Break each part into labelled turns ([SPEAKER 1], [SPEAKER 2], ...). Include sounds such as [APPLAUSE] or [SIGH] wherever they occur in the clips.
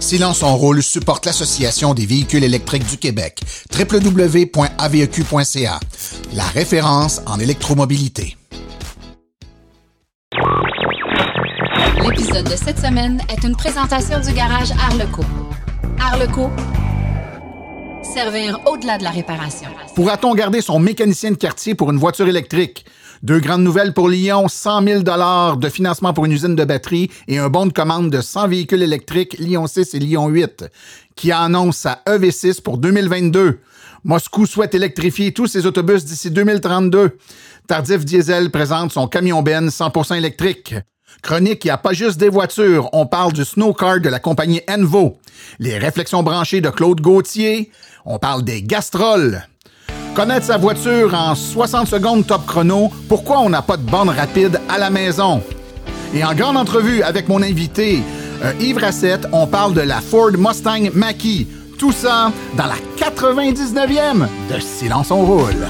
[SPEAKER 1] Silence en rôle supporte l'Association des véhicules électriques du Québec, www.aveq.ca, la référence en électromobilité.
[SPEAKER 2] L'épisode de cette semaine est une présentation du garage Arleco. Arleco, servir au-delà de la réparation.
[SPEAKER 1] Pourra-t-on garder son mécanicien de quartier pour une voiture électrique? Deux grandes nouvelles pour Lyon, 100 000 de financement pour une usine de batterie et un bon de commande de 100 véhicules électriques Lyon 6 et Lyon 8, qui annonce sa EV6 pour 2022. Moscou souhaite électrifier tous ses autobus d'ici 2032. Tardif Diesel présente son camion Ben 100% électrique. Chronique, il n'y a pas juste des voitures, on parle du snowcard de la compagnie Envo. Les réflexions branchées de Claude Gauthier, on parle des gastroles. Connaître sa voiture en 60 secondes top chrono, pourquoi on n'a pas de borne rapide à la maison? Et en grande entrevue avec mon invité, euh, Yves Rassette, on parle de la Ford Mustang Mach-E. Tout ça dans la 99e de Silence on roule.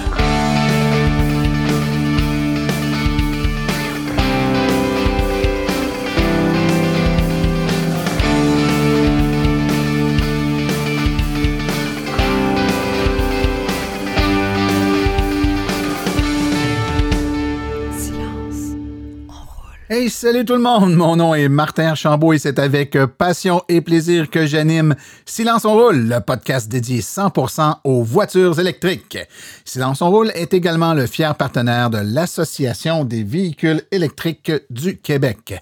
[SPEAKER 1] Hey, salut tout le monde! Mon nom est Martin Archambault et c'est avec euh, passion et plaisir que j'anime Silence on roule, le podcast dédié 100% aux voitures électriques. Silence on roule est également le fier partenaire de l'Association des véhicules électriques du Québec.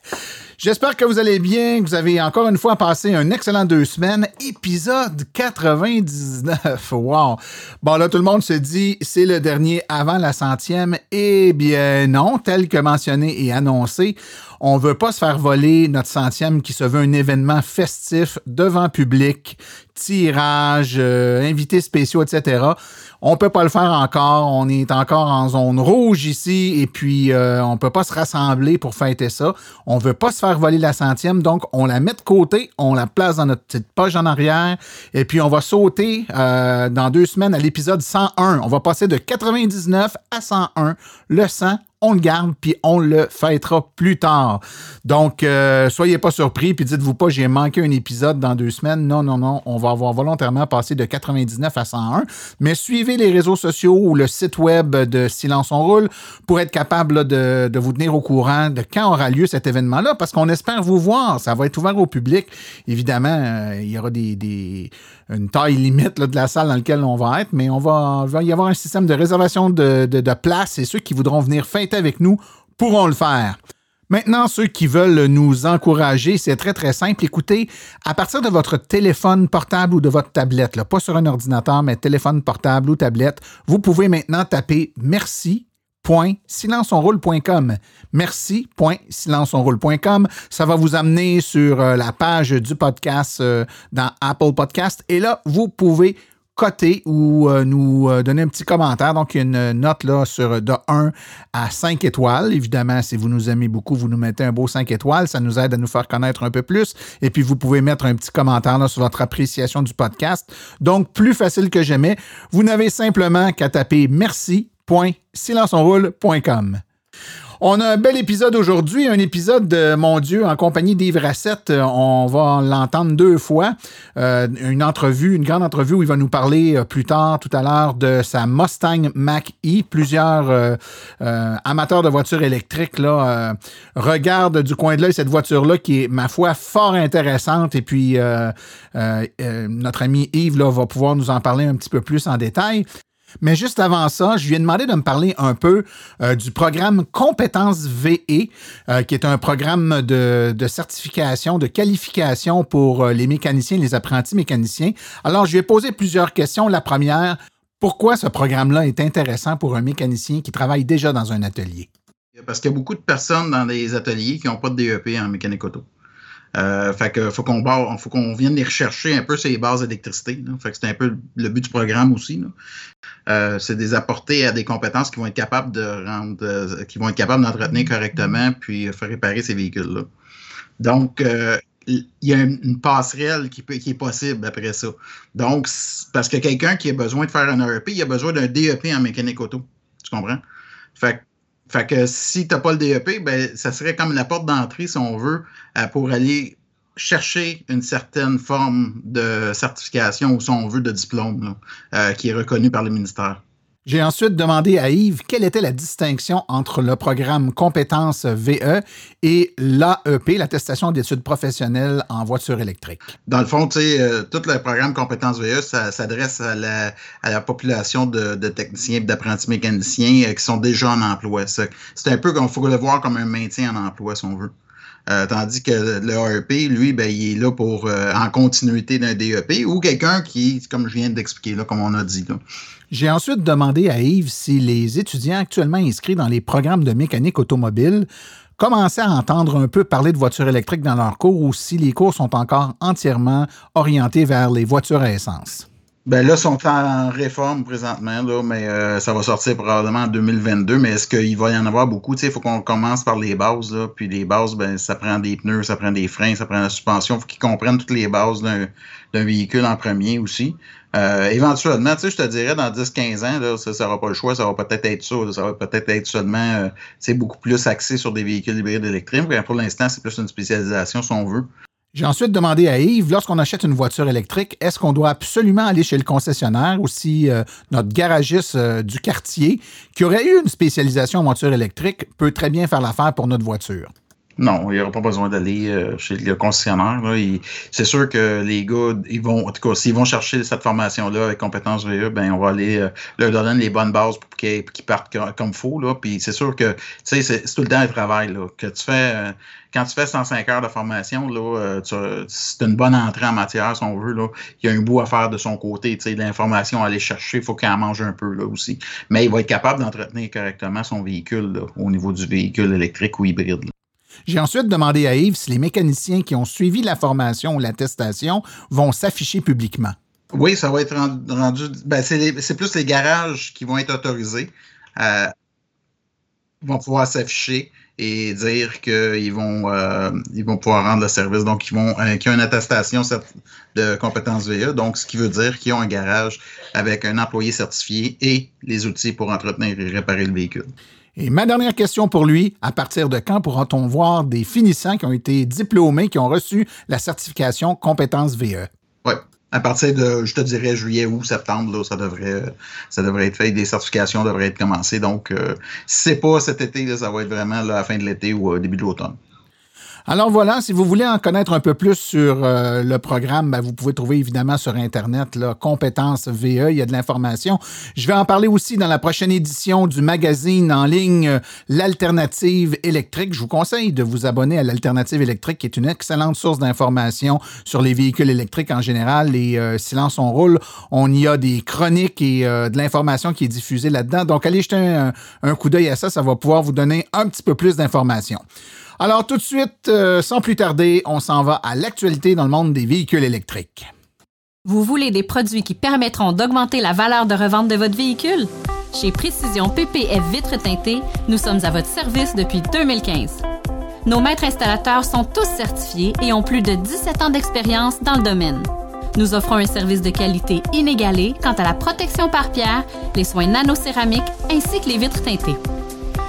[SPEAKER 1] J'espère que vous allez bien, que vous avez encore une fois passé un excellent deux semaines. Épisode 99. Wow! Bon, là, tout le monde se dit, c'est le dernier avant la centième. Eh bien, non, tel que mentionné et annoncé. On veut pas se faire voler notre centième qui se veut un événement festif devant public, tirage, euh, invités spéciaux, etc. On peut pas le faire encore. On est encore en zone rouge ici et puis euh, on peut pas se rassembler pour fêter ça. On veut pas se faire voler la centième, donc on la met de côté, on la place dans notre petite poche en arrière et puis on va sauter euh, dans deux semaines à l'épisode 101. On va passer de 99 à 101. Le 100 on le garde, puis on le fêtera plus tard. Donc, euh, soyez pas surpris, puis dites-vous pas, j'ai manqué un épisode dans deux semaines. Non, non, non, on va avoir volontairement passé de 99 à 101. Mais suivez les réseaux sociaux ou le site web de Silence on roule pour être capable de, vous tenir au courant de quand aura lieu cet événement-là, parce qu'on espère vous voir. Ça va être ouvert au public. Évidemment, euh, il y aura des une taille limite de la salle dans laquelle on va être, mais on va, y avoir un système de réservation de, de, de place et ceux qui voudront venir fêter avec nous pourront le faire. Maintenant, ceux qui veulent nous encourager, c'est très très simple. Écoutez, à partir de votre téléphone portable ou de votre tablette, pas sur un ordinateur, mais téléphone portable ou tablette, vous pouvez maintenant taper merci.silenceonroule.com. Merci.silenceonroule.com. Ça va vous amener sur euh, la page du podcast euh, dans Apple Podcast. Et là, vous pouvez coter ou euh, nous donner un petit commentaire. Donc, une note là sur de 1 à 5 étoiles. Évidemment, si vous nous aimez beaucoup, vous nous mettez un beau 5 étoiles. Ça nous aide à nous faire connaître un peu plus. Et puis, vous pouvez mettre un petit commentaire là, sur votre appréciation du podcast. Donc, plus facile que jamais. Vous n'avez simplement qu'à taper merci.silenceonroule.com. On a un bel épisode aujourd'hui, un épisode de Mon Dieu en compagnie d'Yves Rassette. On va l'entendre deux fois. Euh, une entrevue, une grande entrevue où il va nous parler euh, plus tard, tout à l'heure, de sa Mustang Mach-E. Plusieurs euh, amateurs de voitures électriques là, regardent du coin de l'œil cette voiture-là qui est, ma foi, fort intéressante. Et puis, notre ami Yves là, va pouvoir nous en parler un petit peu plus en détail. Mais juste avant ça, je lui ai demandé de me parler un peu euh, du programme Compétences VE, euh, qui est un programme de, certification, de qualification pour euh, les mécaniciens, les apprentis mécaniciens. Alors, je lui ai posé plusieurs questions. La première, pourquoi ce programme-là est intéressant pour un mécanicien qui travaille déjà dans un atelier?
[SPEAKER 3] Parce qu'il y a beaucoup de personnes dans des ateliers qui n'ont pas de DEP en mécanique auto. Euh, fait que faut qu'on vienne les rechercher un peu ces bases d'électricité. Fait que c'est un peu le but du programme aussi. Euh, c'est des apporter à des compétences qui vont être capables de rendre, euh, qui vont être capables d'entretenir correctement puis faire réparer ces véhicules-là. Donc, euh, il y a une, passerelle qui, est possible après ça. Donc, parce que quelqu'un qui a besoin de faire un ERP, il a besoin d'un DEP en mécanique auto. Tu comprends? Fait que fait que si tu n'as pas le DEP, ben, ça serait comme la porte d'entrée, si on veut, pour aller chercher une certaine forme de certification ou, si on veut, de diplôme euh, qui est reconnu par le ministère.
[SPEAKER 1] J'ai ensuite demandé à Yves quelle était la distinction entre le programme Compétences VE et l'AEP, l'attestation d'études professionnelles en voiture électrique.
[SPEAKER 3] Dans le fond, euh, tout le programme Compétences VE s'adresse à la, population de, techniciens et d'apprentis mécaniciens euh, qui sont déjà en emploi. C'est un peu comme, faut le voir comme un maintien en emploi, si on veut. Euh, tandis que le AEP, lui, ben, il est là pour euh, en continuité d'un DEP ou quelqu'un qui, comme je viens d'expliquer, là, comme on a dit.
[SPEAKER 1] J'ai ensuite demandé à Yves si les étudiants actuellement inscrits dans les programmes de mécanique automobile commençaient à entendre un peu parler de voitures électriques dans leurs cours ou si les cours sont encore entièrement orientés vers les voitures à essence.
[SPEAKER 3] Ben là, ils sont en réforme présentement, là, mais euh, ça va sortir probablement en 2022. Mais est-ce qu'il va y en avoir beaucoup? Il faut qu'on commence par les bases. Là, puis les bases, ben, ça prend des pneus, ça prend des freins, ça prend la suspension. Il faut qu'ils comprennent toutes les bases d'un véhicule en premier aussi. Euh, éventuellement, tu sais, je te dirais, dans 10-15 ans, là, ça n'aura pas le choix, ça va peut-être être ça. ça va peut-être être seulement euh, beaucoup plus axé sur des véhicules hybrides électriques. Pour l'instant, c'est plus une spécialisation, si on veut.
[SPEAKER 1] J'ai ensuite demandé à Yves, lorsqu'on achète une voiture électrique, est-ce qu'on doit absolument aller chez le concessionnaire ou si euh, notre garagiste euh, du quartier, qui aurait eu une spécialisation en voiture électrique, peut très bien faire l'affaire pour notre voiture?
[SPEAKER 3] Non, il n'y aura pas besoin d'aller euh, chez le concessionnaire. C'est sûr que les gars, ils vont, en tout cas, s'ils vont chercher cette formation-là avec compétences VE, ben on va aller leur donner les bonnes bases pour qu'ils partent comme il faut. Puis c'est sûr que c'est tout le temps un travail. Là, que tu fais quand tu fais 105 heures de formation, là, euh, c'est une bonne entrée en matière, si on veut. Là. Il y a un bout à faire de son côté. L'information à aller chercher, il faut qu'il en mange un peu là aussi. Mais il va être capable d'entretenir correctement son véhicule là, au niveau du véhicule électrique ou hybride.
[SPEAKER 1] J'ai ensuite demandé à Yves si les mécaniciens qui ont suivi la formation ou l'attestation vont s'afficher publiquement.
[SPEAKER 3] Oui, ça va être rendu. Ben, c'est plus les garages qui vont être autorisés. Euh, vont pouvoir s'afficher et dire qu'ils vont, euh, vont pouvoir rendre le service. Donc, ils vont, euh, ont une attestation de compétences VE, donc ce qui veut dire qu'ils ont un garage avec un employé certifié et les outils pour entretenir et réparer le véhicule.
[SPEAKER 1] Et ma dernière question pour lui, à partir de quand pourra-t-on voir des finissants qui ont été diplômés, qui ont reçu la certification compétences VE?
[SPEAKER 3] Oui à partir de, je te dirais, juillet ou septembre, ça devrait, être fait. Des certifications devraient être commencées. Donc, euh, c'est pas cet été, ça va être vraiment la fin de l'été ou au début de l'automne.
[SPEAKER 1] Alors voilà, si vous voulez en connaître un peu plus sur euh, le programme, ben, vous pouvez trouver évidemment sur Internet là, Compétences VE, il y a de l'information. Je vais en parler aussi dans la prochaine édition du magazine en ligne euh, L'Alternative électrique. Je vous conseille de vous abonner à l'Alternative électrique, qui est une excellente source d'information sur les véhicules électriques en général. Les euh, Silence on roule, on y a des chroniques et de l'information qui est diffusée là-dedans. Donc allez jeter un, un coup d'œil à ça, ça va pouvoir vous donner un petit peu plus d'informations. Alors tout de suite, euh, sans plus tarder, on s'en va à l'actualité dans le monde des véhicules électriques.
[SPEAKER 4] Vous voulez des produits qui permettront d'augmenter la valeur de revente de votre véhicule? Chez Précision PPF Vitres teintées, nous sommes à votre service depuis 2015. Nos maîtres installateurs sont tous certifiés et ont plus de 17 ans d'expérience dans le domaine. Nous offrons un service de qualité inégalé quant à la protection par pierre, les soins nanocéramiques ainsi que les vitres teintées.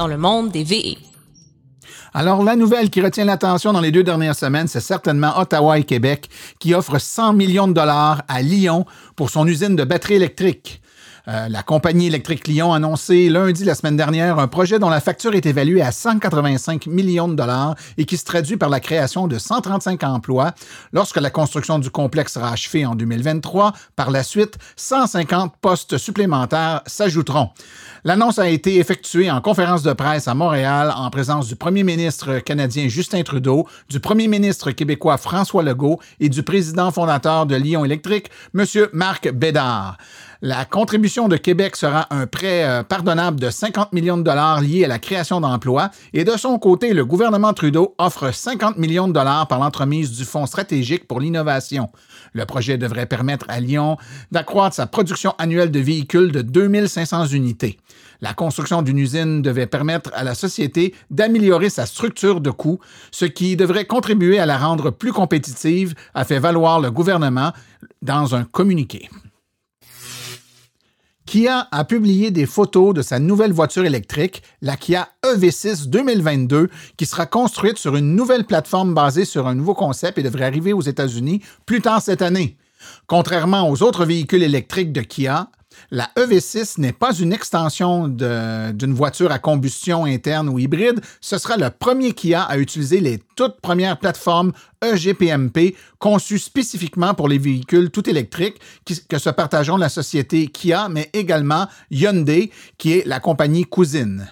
[SPEAKER 4] dans le monde des VE.
[SPEAKER 1] Alors, la nouvelle qui retient l'attention dans les deux dernières semaines, c'est certainement Ottawa et Québec qui offrent 100 millions de dollars à Lyon pour son usine de batteries électriques. Euh, la compagnie électrique Lyon a annoncé lundi la semaine dernière un projet dont la facture est évaluée à 185 millions de dollars et qui se traduit par la création de 135 emplois lorsque la construction du complexe sera achevée en 2023. Par la suite, 150 postes supplémentaires s'ajouteront. L'annonce a été effectuée en conférence de presse à Montréal en présence du premier ministre canadien Justin Trudeau, du premier ministre québécois François Legault et du président fondateur de Lyon Électrique, M. Marc Bédard. La contribution de Québec sera un prêt euh, pardonnable de 50 millions de dollars lié à la création d'emplois et de son côté, le gouvernement Trudeau offre 50 millions de dollars par l'entremise du Fonds stratégique pour l'innovation. Le projet devrait permettre à Lyon d'accroître sa production annuelle de véhicules de 2500 unités. La construction d'une usine devait permettre à la société d'améliorer sa structure de coûts, ce qui devrait contribuer à la rendre plus compétitive, a fait valoir le gouvernement dans un communiqué. Kia a publié des photos de sa nouvelle voiture électrique, la Kia EV6 2022, qui sera construite sur une nouvelle plateforme basée sur un nouveau concept et devrait arriver aux États-Unis plus tard cette année. Contrairement aux autres véhicules électriques de Kia, la EV6 n'est pas une extension d'une voiture à combustion interne ou hybride. Ce sera le premier Kia à utiliser les toutes premières plateformes EGPMP conçues spécifiquement pour les véhicules tout électriques que se partageront la société Kia, mais également Hyundai, qui est la compagnie cousine.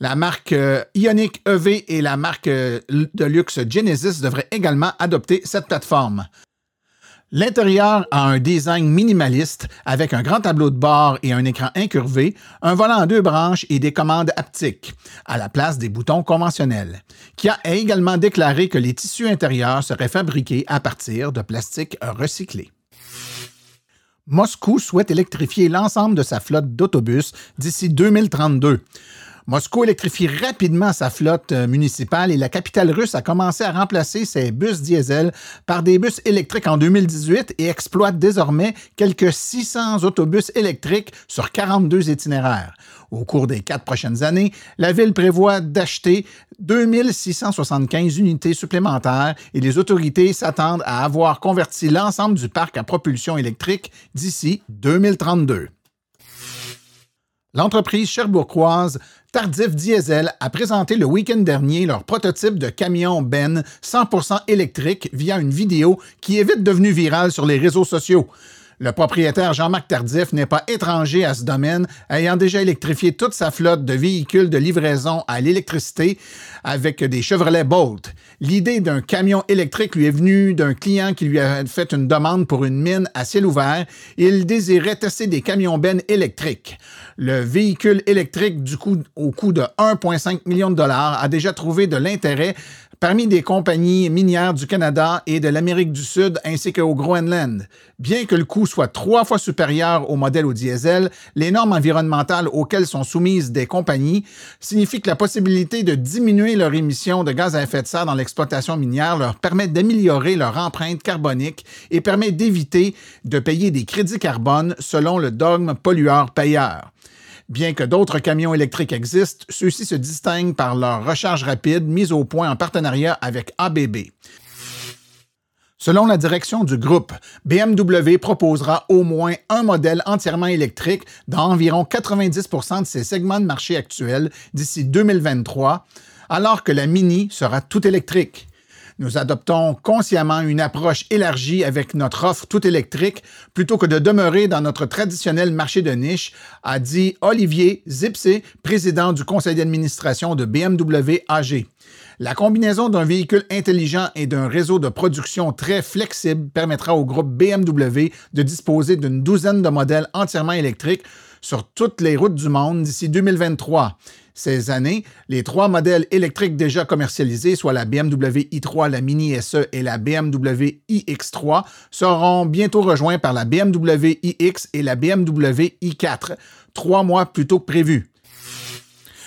[SPEAKER 1] La marque euh, Ioniq EV et la marque euh, de luxe Genesis devraient également adopter cette plateforme. L'intérieur a un design minimaliste avec un grand tableau de bord et un écran incurvé, un volant en deux branches et des commandes haptiques, à la place des boutons conventionnels. Kia a également déclaré que les tissus intérieurs seraient fabriqués à partir de plastique recyclé. Moscou souhaite électrifier l'ensemble de sa flotte d'autobus d'ici 2032. Moscou électrifie rapidement sa flotte euh, municipale et la capitale russe a commencé à remplacer ses bus diesel par des bus électriques en 2018 et exploite désormais quelques 600 autobus électriques sur 42 itinéraires. Au cours des quatre prochaines années, la ville prévoit d'acheter 2675 unités supplémentaires et les autorités s'attendent à avoir converti l'ensemble du parc à propulsion électrique d'ici 2032. L'entreprise cherbourgoise Tardif Diesel a présenté le week-end dernier leur prototype de camion Ben 100% électrique via une vidéo qui est vite devenue virale sur les réseaux sociaux. Le propriétaire Jean-Marc Tardif n'est pas étranger à ce domaine, ayant déjà électrifié toute sa flotte de véhicules de livraison à l'électricité avec des Chevrolet Bolt. L'idée d'un camion électrique lui est venue d'un client qui lui a fait une demande pour une mine à ciel ouvert. Il désirait tester des camions bennes électriques. Le véhicule électrique, du coup, au coût de 1,5 million de dollars, a déjà trouvé de l'intérêt parmi des compagnies minières du Canada et de l'Amérique du Sud ainsi qu'au Groenland. Bien que le coût soit trois fois supérieur au modèle au diesel, les normes environnementales auxquelles sont soumises des compagnies signifient que la possibilité de diminuer leur émission de gaz à effet de serre dans l'exploitation minière leur permet d'améliorer leur empreinte carbonique et permet d'éviter de payer des crédits carbone selon le dogme pollueur-payeur. Bien que d'autres camions électriques existent, ceux-ci se distinguent par leur recharge rapide mise au point en partenariat avec ABB. Selon la direction du groupe, BMW proposera au moins un modèle entièrement électrique dans environ 90 de ses segments de marché actuels d'ici 2023, alors que la Mini sera tout électrique. Nous adoptons consciemment une approche élargie avec notre offre tout électrique plutôt que de demeurer dans notre traditionnel marché de niche, a dit Olivier Zipsé, président du conseil d'administration de BMW AG. La combinaison d'un véhicule intelligent et d'un réseau de production très flexible permettra au groupe BMW de disposer d'une douzaine de modèles entièrement électriques sur toutes les routes du monde d'ici 2023 ces années, les trois modèles électriques déjà commercialisés, soit la BMW i3, la Mini SE et la BMW iX3, seront bientôt rejoints par la BMW iX et la BMW i4, trois mois plus tôt que prévu.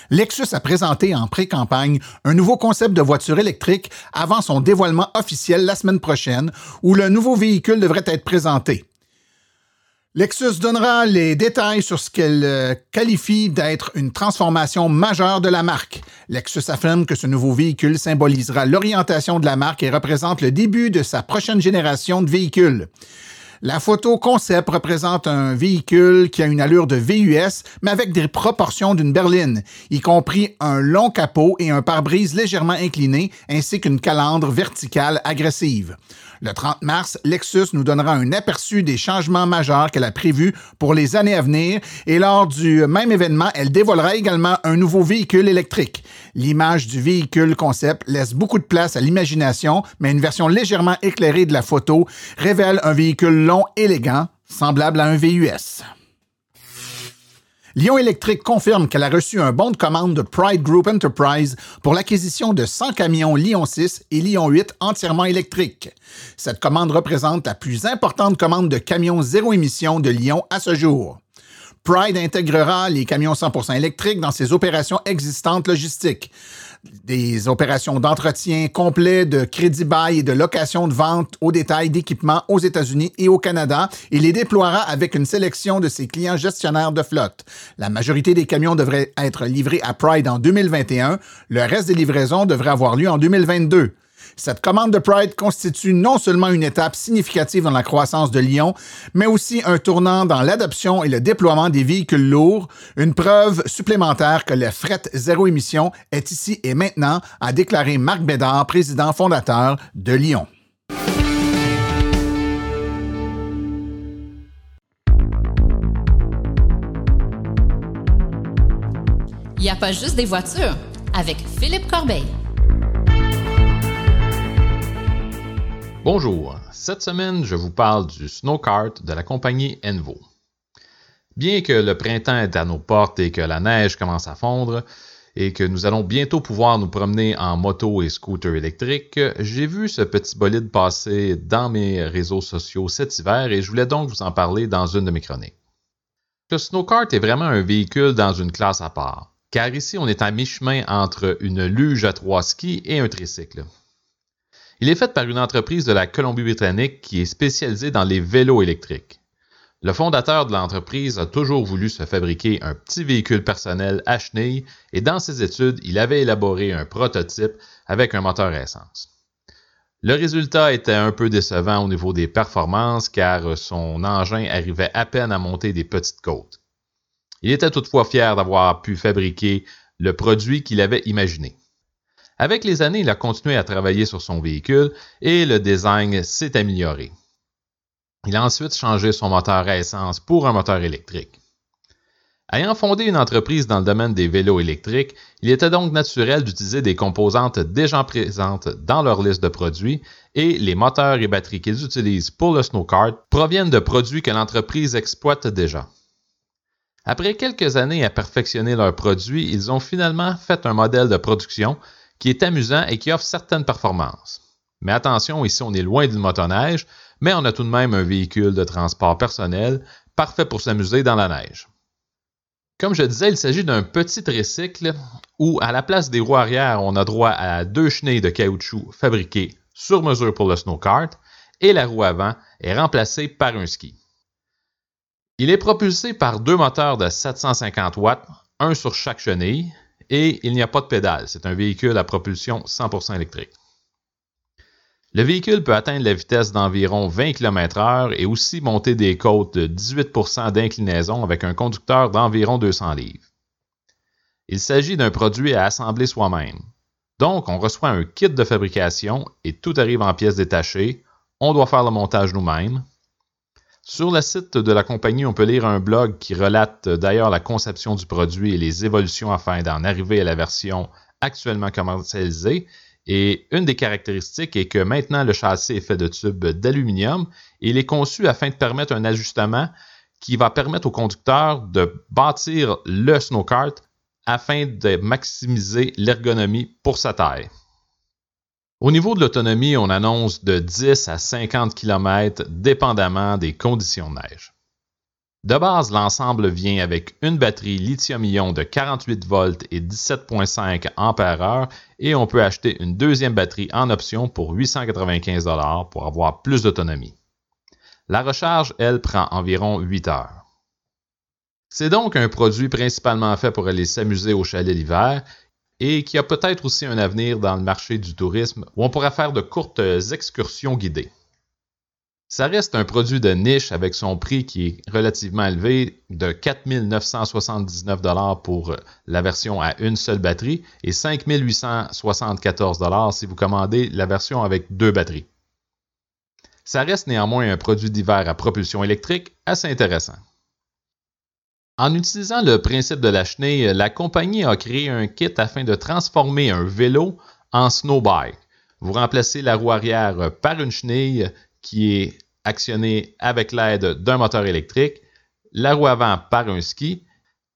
[SPEAKER 1] Lexus a présenté en pré-campagne un nouveau concept de voiture électrique avant son dévoilement officiel la semaine prochaine, où le nouveau véhicule devrait être présenté. Lexus donnera les détails sur ce qu'elle euh, qualifie d'être une transformation majeure de la marque. Lexus affirme que ce nouveau véhicule symbolisera l'orientation de la marque et représente le début de sa prochaine génération de véhicules. La photo concept représente un véhicule qui a une allure de VUS, mais avec des proportions d'une berline, y compris un long capot et un pare-brise légèrement incliné, ainsi qu'une calandre verticale agressive. Le 30 mars, Lexus nous donnera un aperçu des changements majeurs qu'elle a prévus pour les années à venir et lors du même événement, elle dévoilera également un nouveau véhicule électrique. L'image du véhicule concept laisse beaucoup de place à l'imagination, mais une version légèrement éclairée de la photo révèle un véhicule long élégant, semblable à un VUS. Lyon Électrique confirme qu'elle a reçu un bon de commande de Pride Group Enterprise pour l'acquisition de 100 camions Lyon 6 et Lyon 8 entièrement électriques. Cette commande représente la plus importante commande de camions zéro émission de Lyon à ce jour. Pride intégrera les camions 100% électriques dans ses opérations existantes logistiques des opérations d'entretien complet, de crédit bail et de location de vente au détail d'équipements aux États-Unis et au Canada et les déploiera avec une sélection de ses clients gestionnaires de flotte. La majorité des camions devraient être livrés à Pride en 2021. Le reste des livraisons devrait avoir lieu en 2022. Cette commande de Pride constitue non seulement une étape significative dans la croissance de Lyon, mais aussi un tournant dans l'adoption et le déploiement des véhicules lourds, une preuve supplémentaire que le fret zéro émission est ici et maintenant, a déclaré Marc Bédard, président fondateur de Lyon.
[SPEAKER 4] Il n'y a pas juste des voitures avec Philippe Corbeil.
[SPEAKER 5] Bonjour, cette semaine je vous parle du snowkart de la compagnie Envo. Bien que le printemps est à nos portes et que la neige commence à fondre, et que nous allons bientôt pouvoir nous promener en moto et scooter électrique, j'ai vu ce petit bolide passer dans mes réseaux sociaux cet hiver et je voulais donc vous en parler dans une de mes chroniques. Le snowkart est vraiment un véhicule dans une classe à part, car ici on est à mi-chemin entre une luge à trois skis et un tricycle. Il est fait par une entreprise de la Colombie-Britannique qui est spécialisée dans les vélos électriques. Le fondateur de l'entreprise a toujours voulu se fabriquer un petit véhicule personnel à chenilles et dans ses études, il avait élaboré un prototype avec un moteur essence. Le résultat était un peu décevant au niveau des performances car son engin arrivait à peine à monter des petites côtes. Il était toutefois fier d'avoir pu fabriquer le produit qu'il avait imaginé. Avec les années, il a continué à travailler sur son véhicule et le design s'est amélioré. Il a ensuite changé son moteur à essence pour un moteur électrique. Ayant fondé une entreprise dans le domaine des vélos électriques, il était donc naturel d'utiliser des composantes déjà présentes dans leur liste de produits et les moteurs et batteries qu'ils utilisent pour le snowkart proviennent de produits que l'entreprise exploite déjà. Après quelques années à perfectionner leurs produits, ils ont finalement fait un modèle de production qui est amusant et qui offre certaines performances. Mais attention, ici on est loin du motoneige, mais on a tout de même un véhicule de transport personnel parfait pour s'amuser dans la neige. Comme je disais, il s'agit d'un petit tricycle où, à la place des roues arrière, on a droit à deux chenilles de caoutchouc fabriquées sur mesure pour le snowkart et la roue avant est remplacée par un ski. Il est propulsé par deux moteurs de 750 watts, un sur chaque chenille, et il n'y a pas de pédale. C'est un véhicule à propulsion 100% électrique. Le véhicule peut atteindre la vitesse d'environ 20 km/h et aussi monter des côtes de 18% d'inclinaison avec un conducteur d'environ 200 livres. Il s'agit d'un produit à assembler soi-même. Donc, on reçoit un kit de fabrication et tout arrive en pièces détachées. On doit faire le montage nous-mêmes. Sur le site de la compagnie, on peut lire un blog qui relate d'ailleurs la conception du produit et les évolutions afin d'en arriver à la version actuellement commercialisée. Et une des caractéristiques est que maintenant le châssis est fait de tubes d'aluminium et il est conçu afin de permettre un ajustement qui va permettre au conducteur de bâtir le snowkart afin de maximiser l'ergonomie pour sa taille. Au niveau de l'autonomie, on annonce de 10 à 50 km dépendamment des conditions de neige. De base, l'ensemble vient avec une batterie lithium-ion de 48 volts et 17,5 Ah et on peut acheter une deuxième batterie en option pour 895 pour avoir plus d'autonomie. La recharge, elle, prend environ 8 heures. C'est donc un produit principalement fait pour aller s'amuser au chalet l'hiver et qui a peut-être aussi un avenir dans le marché du tourisme où on pourra faire de courtes excursions guidées. Ça reste un produit de niche avec son prix qui est relativement élevé de 4 979 pour la version à une seule batterie et 5 874 si vous commandez la version avec deux batteries. Ça reste néanmoins un produit d'hiver à propulsion électrique assez intéressant. En utilisant le principe de la chenille, la compagnie a créé un kit afin de transformer un vélo en snowbike. Vous remplacez la roue arrière par une chenille qui est actionnée avec l'aide d'un moteur électrique, la roue avant par un ski,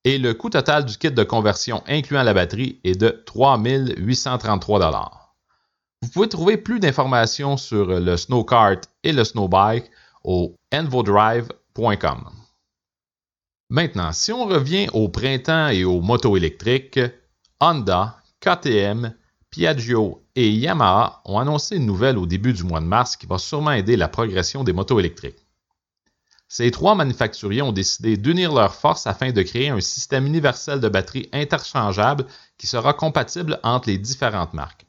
[SPEAKER 5] et le coût total du kit de conversion incluant la batterie est de 3833 Vous pouvez trouver plus d'informations sur le snowcart et le snowbike au envodrive.com. Maintenant, si on revient au printemps et aux motos électriques, Honda, KTM, Piaggio et Yamaha ont annoncé une nouvelle au début du mois de mars qui va sûrement aider la progression des motos électriques. Ces trois manufacturiers ont décidé d'unir leurs forces afin de créer un système universel de batterie interchangeable qui sera compatible entre les différentes marques.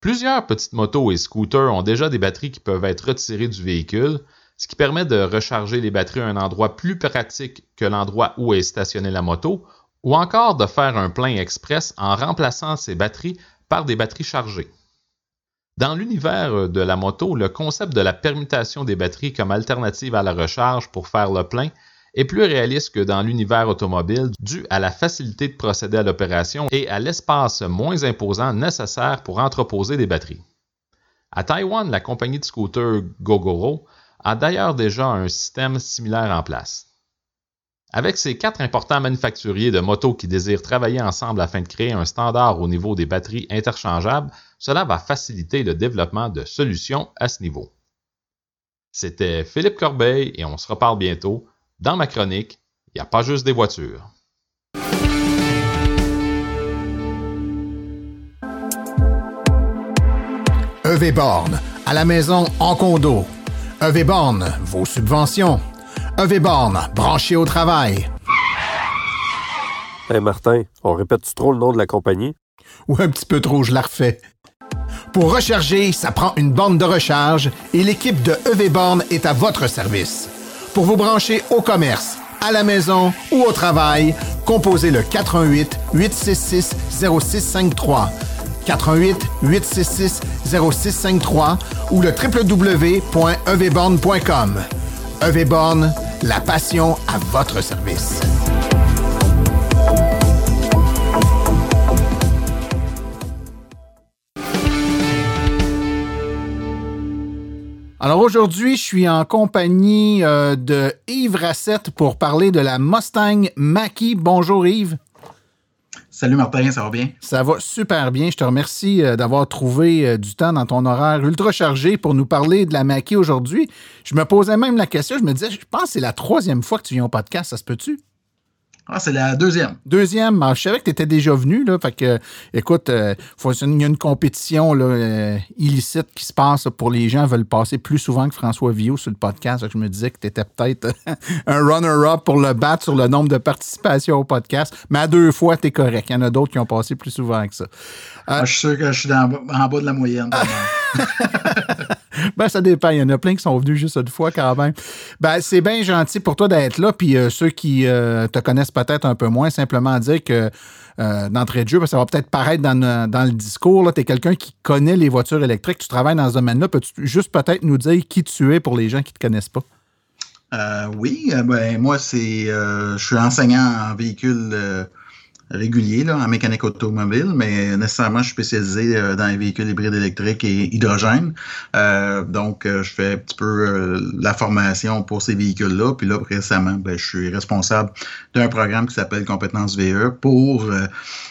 [SPEAKER 5] Plusieurs petites motos et scooters ont déjà des batteries qui peuvent être retirées du véhicule, ce qui permet de recharger les batteries à un endroit plus pratique que l'endroit où est stationnée la moto, ou encore de faire un plein express en remplaçant ces batteries par des batteries chargées. Dans l'univers de la moto, le concept de la permutation des batteries comme alternative à la recharge pour faire le plein est plus réaliste que dans l'univers automobile dû à la facilité de procéder à l'opération et à l'espace moins imposant nécessaire pour entreposer des batteries. À Taïwan, la compagnie de scooters Gogoro a d'ailleurs déjà un système similaire en place. Avec ces quatre importants manufacturiers de motos qui désirent travailler ensemble afin de créer un standard au niveau des batteries interchangeables, cela va faciliter le développement de solutions à ce niveau. C'était Philippe Corbeil et on se reparle bientôt dans ma chronique Il n'y a pas juste des voitures.
[SPEAKER 1] EV à la maison en condo. EV Born, vos subventions. EV Born, branché au travail.
[SPEAKER 6] Hey Martin, on répète trop le nom de la compagnie?
[SPEAKER 1] Ou un petit peu trop, je la refais. Pour recharger, ça prend une borne de recharge et l'équipe de EV Born est à votre service. Pour vous brancher au commerce, à la maison ou au travail, composez le 418 866 0653 418 866 0653 ou le www.evborn.com. EVborn, la passion à votre service. Alors aujourd'hui, je suis en compagnie euh, de Yves Rassette pour parler de la Mustang Mach-E. Bonjour Yves.
[SPEAKER 3] Salut Martin, ça va bien?
[SPEAKER 1] Ça va super bien. Je te remercie euh, d'avoir trouvé euh, du temps dans ton horaire ultra chargé pour nous parler de la maquille aujourd'hui. Je me posais même la question, je me disais, je pense que c'est la troisième fois que tu viens au podcast, ça se peut-tu?
[SPEAKER 3] Ah, c'est la deuxième.
[SPEAKER 1] Deuxième. je savais que tu étais déjà venu. Là, fait que, écoute, euh, il y a une compétition là, euh, illicite qui se passe pour les gens veulent passer plus souvent que François Villot sur le podcast. je me disais que tu étais peut-être [LAUGHS] un runner-up pour le battre sur le nombre de participations au podcast. Mais à deux fois, tu es correct. Il y en a d'autres qui ont passé plus souvent que ça.
[SPEAKER 3] Euh, je suis sûr que je suis en bas de la moyenne. [LAUGHS]
[SPEAKER 1] ben, ça dépend. Il y en a plein qui sont venus juste une fois quand même. Ben, c'est bien gentil pour toi d'être là. Puis euh, ceux qui euh, te connaissent peut-être un peu moins, simplement dire que d'entrée de jeu, ben, ça va peut-être paraître dans, le discours. Tu es quelqu'un qui connaît les voitures électriques. Tu travailles dans ce domaine-là. Peux-tu juste peut-être nous dire qui tu es pour les gens qui ne te connaissent pas?
[SPEAKER 3] oui, ben, moi, c'est je suis enseignant en véhicule régulier là, en mécanique automobile, mais nécessairement, je suis spécialisé euh, dans les véhicules hybrides électriques et hydrogène. Euh, donc, euh, je fais un petit peu la formation pour ces véhicules-là. Puis là, récemment, ben, je suis responsable d'un programme qui s'appelle Compétences VE pour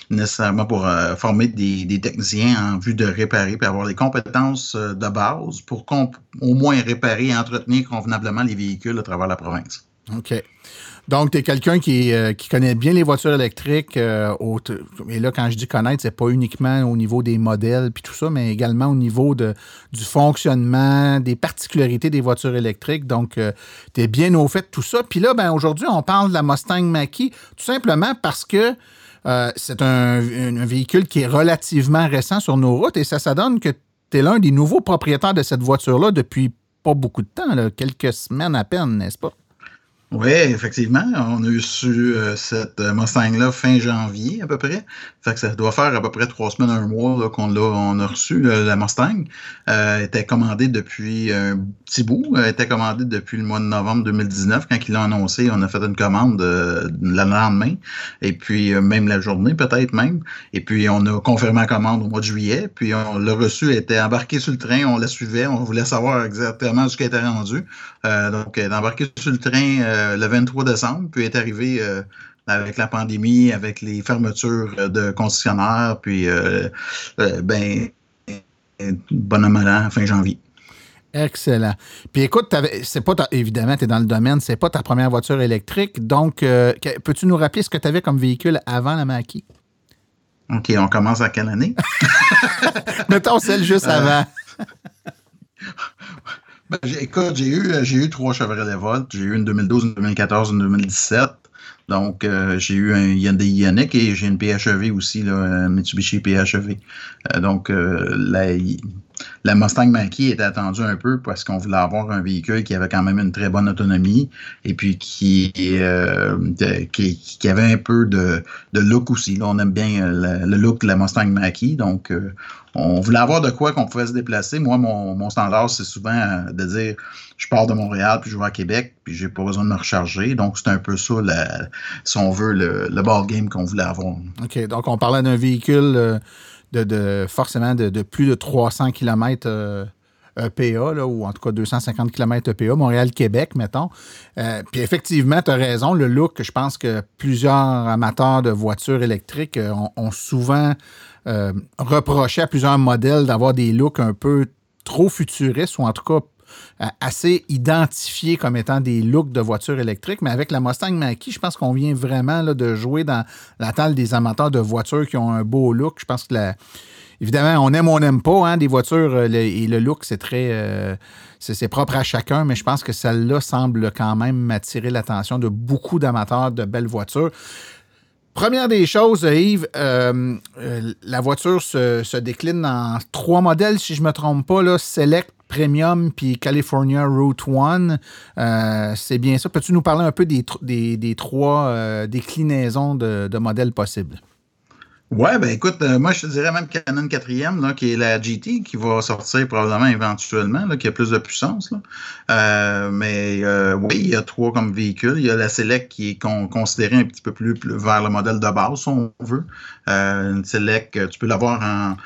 [SPEAKER 3] nécessairement pour former des, techniciens en vue de réparer puis avoir les compétences de base pour au moins réparer et entretenir convenablement les véhicules à travers la province.
[SPEAKER 1] OK. Donc, tu es quelqu'un qui, euh, qui, connaît bien les voitures électriques. Euh, et là, quand je dis connaître, c'est pas uniquement au niveau des modèles puis tout ça, mais également au niveau du fonctionnement, des particularités des voitures électriques. Donc, euh, tu es bien au fait de tout ça. Puis là, ben, aujourd'hui, on parle de la Mustang Mach-E tout simplement parce que c'est un, véhicule qui est relativement récent sur nos routes et ça, ça donne que tu es l'un des nouveaux propriétaires de cette voiture-là depuis pas beaucoup de temps, quelques semaines à peine, n'est-ce pas?
[SPEAKER 3] Oui, effectivement. On a eu su euh, cette Mustang-là fin janvier à peu près. Fait que ça doit faire à peu près trois semaines, un mois qu'on l'a, on a reçu la Mustang. Euh, était commandée depuis un petit bout. Elle était commandée depuis le mois de novembre 2019. Quand il l'a annoncé, on a fait une commande euh, le lendemain. Et puis euh, même la journée, peut-être même. Et puis on a confirmé la commande au mois de juillet. Puis on l'a reçu, elle était embarquée sur le train, on la suivait, on voulait savoir exactement ce qui était rendu. Donc elle est embarquée sur le train euh, le 23 décembre, puis est arrivé euh, avec la pandémie, avec les fermetures de concessionnaires, puis euh, ben, bonhomme à fin janvier.
[SPEAKER 1] Excellent. Puis écoute, c'est pas évidemment, tu es dans le domaine, c'est pas ta première voiture électrique. Donc, peux-tu nous rappeler ce que tu avais comme véhicule avant la Mackie?
[SPEAKER 3] OK, on commence à quelle année? [LAUGHS]
[SPEAKER 1] Mettons celle juste avant. [LAUGHS]
[SPEAKER 3] Ben, écoute, j'ai eu, j'ai eu trois Chevrolet Volt. J'ai eu une 2012, une 2014, une 2017. Donc, euh, j'ai eu un Hyundai Ioniq et j'ai une PHEV aussi, là, Mitsubishi PHEV. Euh, donc, euh, la, la Mustang Mach-E était attendue un peu parce qu'on voulait avoir un véhicule qui avait quand même une très bonne autonomie et puis qui, euh, qui, avait un peu de, look aussi. Là, on aime bien euh, le, look de la Mustang Mach-E, donc euh, on voulait avoir de quoi qu'on pouvait se déplacer. Moi, mon, standard, c'est souvent de dire je pars de Montréal puis je vais à Québec puis j'ai pas besoin de me recharger. Donc, c'est un peu ça, si on veut, le, le ball game qu'on voulait avoir.
[SPEAKER 1] OK. Donc, on parlait d'un véhicule de, forcément de, plus de 300 km EPA, là, ou en tout cas 250 km EPA, Montréal-Québec, mettons. Euh, puis effectivement, tu as raison, le look, je pense que plusieurs amateurs de voitures électriques euh, ont, souvent euh, reproché à plusieurs modèles d'avoir des looks un peu trop futuristes, ou en tout cas assez identifiés comme étant des looks de voitures électriques. Mais avec la Mustang Mach-E, je pense qu'on vient vraiment là, de jouer dans la table des amateurs de voitures qui ont un beau look. Je pense que évidemment, on aime ou on n'aime pas hein, des voitures euh, et le look, c'est très. Euh, c'est propre à chacun, mais je pense que celle-là semble quand même attirer l'attention de beaucoup d'amateurs de belles voitures. Première des choses, Yves, la voiture se, décline en trois modèles, si je ne me trompe pas, Select, Premium puis California Route 1. Euh, c'est bien ça. Peux-tu nous parler un peu des, des, trois euh, déclinaisons de, modèles possibles?
[SPEAKER 3] Ouais, ben écoute, euh, moi je te dirais même Canon 4e, qui est la GT, qui va sortir probablement éventuellement, qui a plus de puissance. mais oui, il y a trois comme véhicule. Il y a la Select qui est considérée un petit peu plus, plus, vers le modèle de base, si on veut. une Select, tu peux l'avoir en,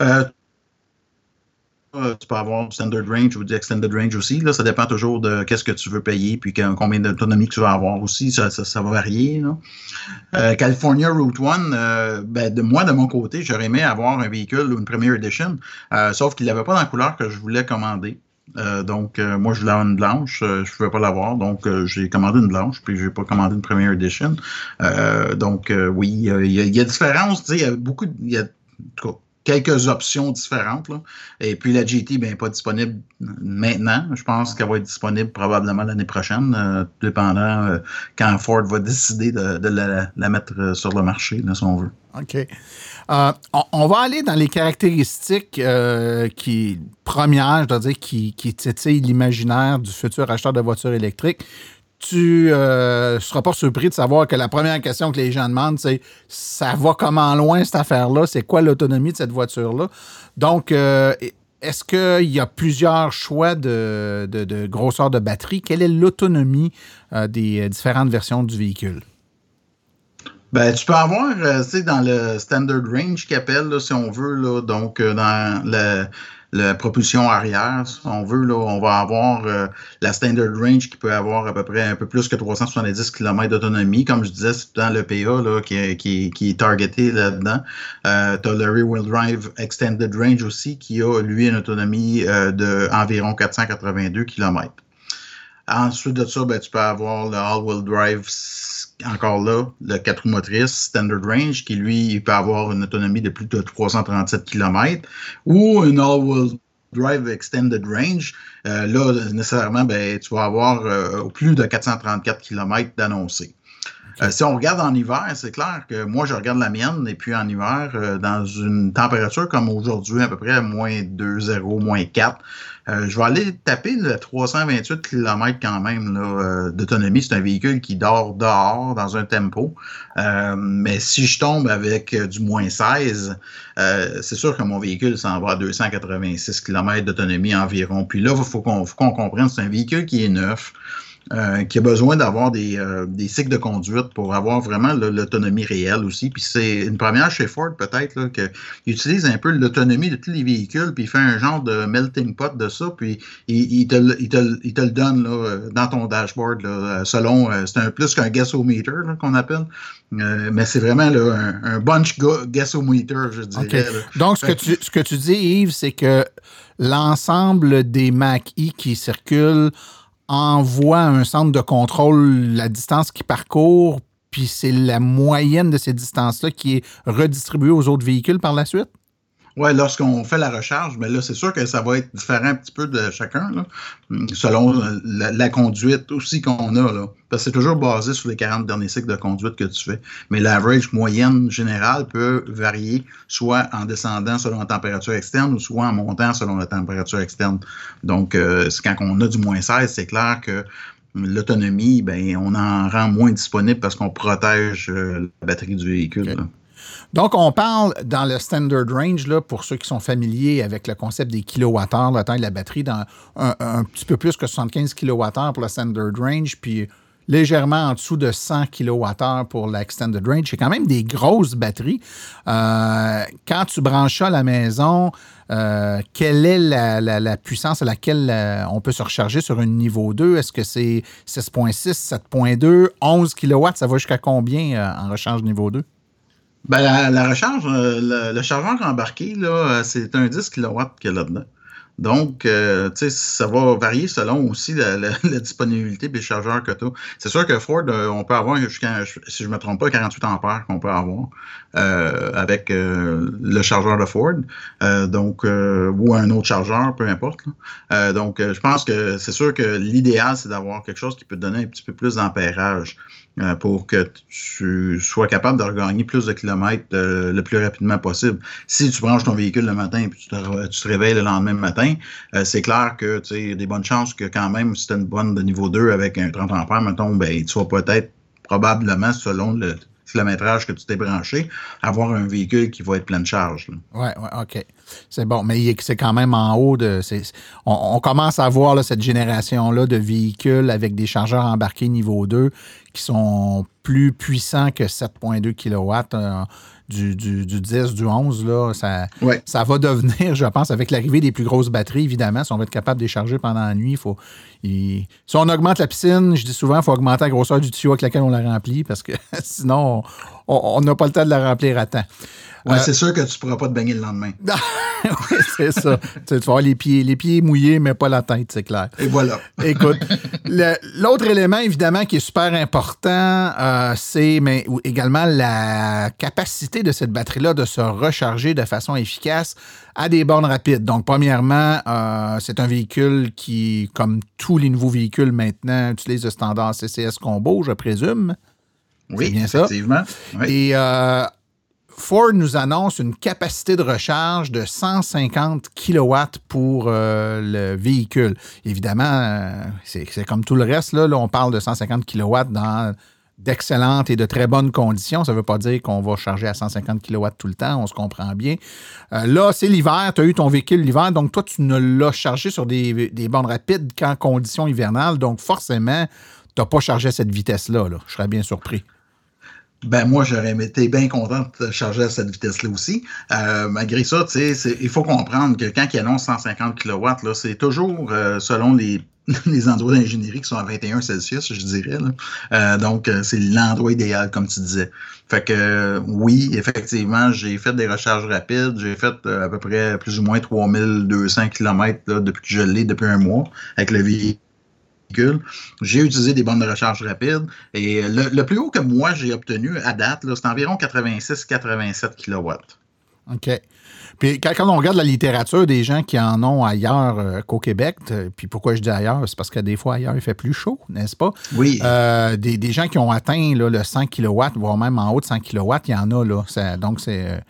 [SPEAKER 3] Euh, tu peux avoir standard range ou du extended range aussi. Là, ça dépend toujours de qu'est-ce que tu veux payer puis combien d'autonomie tu vas avoir aussi. Ça, ça, va varier. Euh, California Route 1, euh, ben, de moi, de mon côté, j'aurais aimé avoir un véhicule ou une Premier Edition, sauf qu'il n'avait pas dans la couleur que je voulais commander. donc, moi, je voulais avoir une blanche, je ne pouvais pas l'avoir, donc j'ai commandé une blanche, puis je n'ai pas commandé une Premier Edition. donc, oui, il y, a, différence, il y a beaucoup, il y a, quelques options différentes. Et puis la GT, bien, pas disponible maintenant. Je pense qu'elle va être disponible probablement l'année prochaine, euh, dépendant euh, quand Ford va décider de, la, mettre euh, sur le marché, là, si on veut.
[SPEAKER 1] OK. On, va aller dans les caractéristiques qui, premières, je dois dire, qui, qui titillent l'imaginaire du futur acheteur de voitures électriques tu ne euh, seras pas surpris de savoir que la première question que les gens demandent, c'est ça va comment loin cette affaire-là? C'est quoi l'autonomie de cette voiture-là? Donc, euh, est-ce qu'il y a plusieurs choix de, grosseur de batterie? Quelle est l'autonomie euh, des différentes versions du véhicule?
[SPEAKER 3] Ben, tu peux avoir, tu dans le standard range qu'ils appelle, si on veut, là, donc dans le la propulsion arrière, si on veut, là, on va avoir euh, la standard range qui peut avoir à peu près un peu plus que 370 km d'autonomie. Comme je disais, c'est dans le PA qui, qui, qui est targeté là-dedans. Euh, tu as le rear-wheel drive extended range aussi qui a, lui, une autonomie euh, de environ 482 km. Ensuite de ça, ben, tu peux avoir le all-wheel drive encore là, le 4 roues motrices Standard Range, qui lui, peut avoir une autonomie de plus de 337 km, ou une All-Wheel Drive Extended Range. Euh, là, nécessairement, ben, tu vas avoir euh, plus de 434 km d'annoncé. Euh, si on regarde en hiver, c'est clair que moi, je regarde la mienne, et puis en hiver, euh, dans une température comme aujourd'hui, à peu près moins 2, 0, moins 4, euh, je vais aller taper le 328 km quand même euh, d'autonomie. C'est un véhicule qui dort dehors dans un tempo. Euh, mais si je tombe avec du moins 16, c'est sûr que mon véhicule s'en va à 286 km d'autonomie environ. Puis là, il faut qu'on comprenne, c'est un véhicule qui est neuf. Euh, qui a besoin d'avoir des, euh, des, cycles de conduite pour avoir vraiment l'autonomie réelle aussi. Puis c'est une première chez Ford peut-être qu'il utilise un peu l'autonomie de tous les véhicules, puis il fait un genre de melting pot de ça, puis il, te, il, te, il te, le donne là, dans ton dashboard là, selon, euh, c'est un plus qu'un gasometer qu'on appelle. mais c'est vraiment là, un, un, bunch gasometer, je dirais.
[SPEAKER 1] Donc, ce que, tu, ce que tu dis, Yves, c'est que l'ensemble des Mac-E qui circulent envoie à un centre de contrôle la distance qu'il parcourt, puis c'est la moyenne de ces distances-là qui est redistribuée aux autres véhicules par la suite?
[SPEAKER 3] Oui, lorsqu'on fait la recharge, mais là, c'est sûr que ça va être différent un petit peu de chacun, selon la, conduite aussi qu'on a. Là. Parce que c'est toujours basé sur les 40 derniers cycles de conduite que tu fais. Mais l'average moyenne générale peut varier soit en descendant selon la température externe ou soit en montant selon la température externe. Donc, euh, quand on a du moins 16, c'est clair que l'autonomie, ben, on en rend moins disponible parce qu'on protège euh, la batterie du véhicule.
[SPEAKER 1] Donc, on parle dans le standard range, pour ceux qui sont familiers avec le concept des kilowattheures, la taille de la batterie, dans un, petit peu plus que 75 kWh pour le standard range, puis légèrement en dessous de 100 kWh pour l'extended range. C'est quand même des grosses batteries. Euh, quand tu branches à la maison, euh, quelle est la, puissance à laquelle euh, on peut se recharger sur un niveau 2? Est-ce que c'est 6.6, 7.2, 11 kW? Ça va jusqu'à combien en recharge niveau 2?
[SPEAKER 3] Ben, la, recharge, euh, le, chargeur embarqué, là, euh, c'est un 10 kW qu'il y a là-dedans. Donc, euh, tu sais, ça va varier selon aussi la, [LAUGHS] disponibilité des chargeurs que tu. C'est sûr que Ford, on peut avoir jusqu'à, si je ne me trompe pas, 48 ampères qu'on peut avoir avec le chargeur de Ford. donc, ou un autre chargeur, peu importe. donc, je pense que c'est sûr que l'idéal, c'est d'avoir quelque chose qui peut donner un petit peu plus d'ampérage. Euh, pour que tu sois capable de regagner plus de kilomètres euh, le plus rapidement possible. Si tu branches ton véhicule le matin et tu te, tu te réveilles le lendemain matin, euh, c'est clair que tu y a des bonnes chances que quand même, si tu as une bonne de niveau 2 avec un 30 ampères, mettons, ben, tu vas peut-être probablement, selon le kilométrage que tu t'es branché, avoir un véhicule qui va être plein de charge.
[SPEAKER 1] Oui, ouais, OK. C'est bon, mais c'est quand même en haut de. On, commence à voir cette génération-là de véhicules avec des chargeurs embarqués niveau 2 qui sont plus puissants que 7,2 kW. Euh, du, du, 10, du 11, là, ça, ça va devenir, je pense, avec l'arrivée des plus grosses batteries, évidemment, si on va être capable de les charger pendant la nuit, il faut. si on augmente la piscine, je dis souvent, il faut augmenter la grosseur du tuyau avec laquelle on la remplit parce que [LAUGHS] sinon, on n'a pas le temps de la remplir à temps.
[SPEAKER 3] Ouais, euh, c'est sûr que tu ne pourras pas te baigner le lendemain. [LAUGHS]
[SPEAKER 1] oui, c'est ça. tu, vas avoir les pieds, les pieds mouillés, mais pas la tête, c'est clair.
[SPEAKER 3] Et voilà.
[SPEAKER 1] Écoute, l'autre élément, évidemment, qui est super important, euh, c'est mais également la capacité de cette batterie-là de se recharger de façon efficace à des bornes rapides. Donc, premièrement, euh, c'est un véhicule qui, comme tous les nouveaux véhicules maintenant, utilise le standard CCS Combo, je présume.
[SPEAKER 3] Oui, bien effectivement.
[SPEAKER 1] Et Ford nous annonce une capacité de recharge de 150 kW pour euh, le véhicule. Évidemment, euh, c'est comme tout le reste. Là, on parle de 150 kW dans d'excellentes et de très bonnes conditions. Ça ne veut pas dire qu'on va charger à 150 kW tout le temps, on se comprend bien. Euh, là, c'est l'hiver, tu as eu ton véhicule l'hiver, donc toi, tu ne l'as chargé sur des, des bornes rapides qu'en conditions hivernales, donc forcément, tu n'as pas chargé à cette vitesse-là. Là. Je serais bien surpris.
[SPEAKER 3] Ben moi, j'aurais été bien content de charger à cette vitesse-là aussi. Euh, malgré ça, il faut comprendre que quand il annonce 150 kW, c'est toujours euh, selon les, [LAUGHS] les endroits d'ingénierie qui sont à 21 Celsius, je dirais. Euh, donc, c'est l'endroit idéal, comme tu disais. Fait que oui, effectivement, j'ai fait des recharges rapides. J'ai fait à peu près plus ou moins 3200 km là, depuis que je l'ai, depuis un mois, avec le véhicule j'ai utilisé des bornes de recharge rapide et le, plus haut que moi j'ai obtenu à date, c'est environ 86-87 kW.
[SPEAKER 1] OK. Puis quand, on regarde la littérature des gens qui en ont ailleurs euh, qu'au Québec, puis pourquoi je dis ailleurs, c'est parce que des fois ailleurs il fait plus chaud, n'est-ce pas?
[SPEAKER 3] Oui.
[SPEAKER 1] Euh, des, gens qui ont atteint le 100 kW, voire même en haut de 100 kW, il y en a là. donc c'est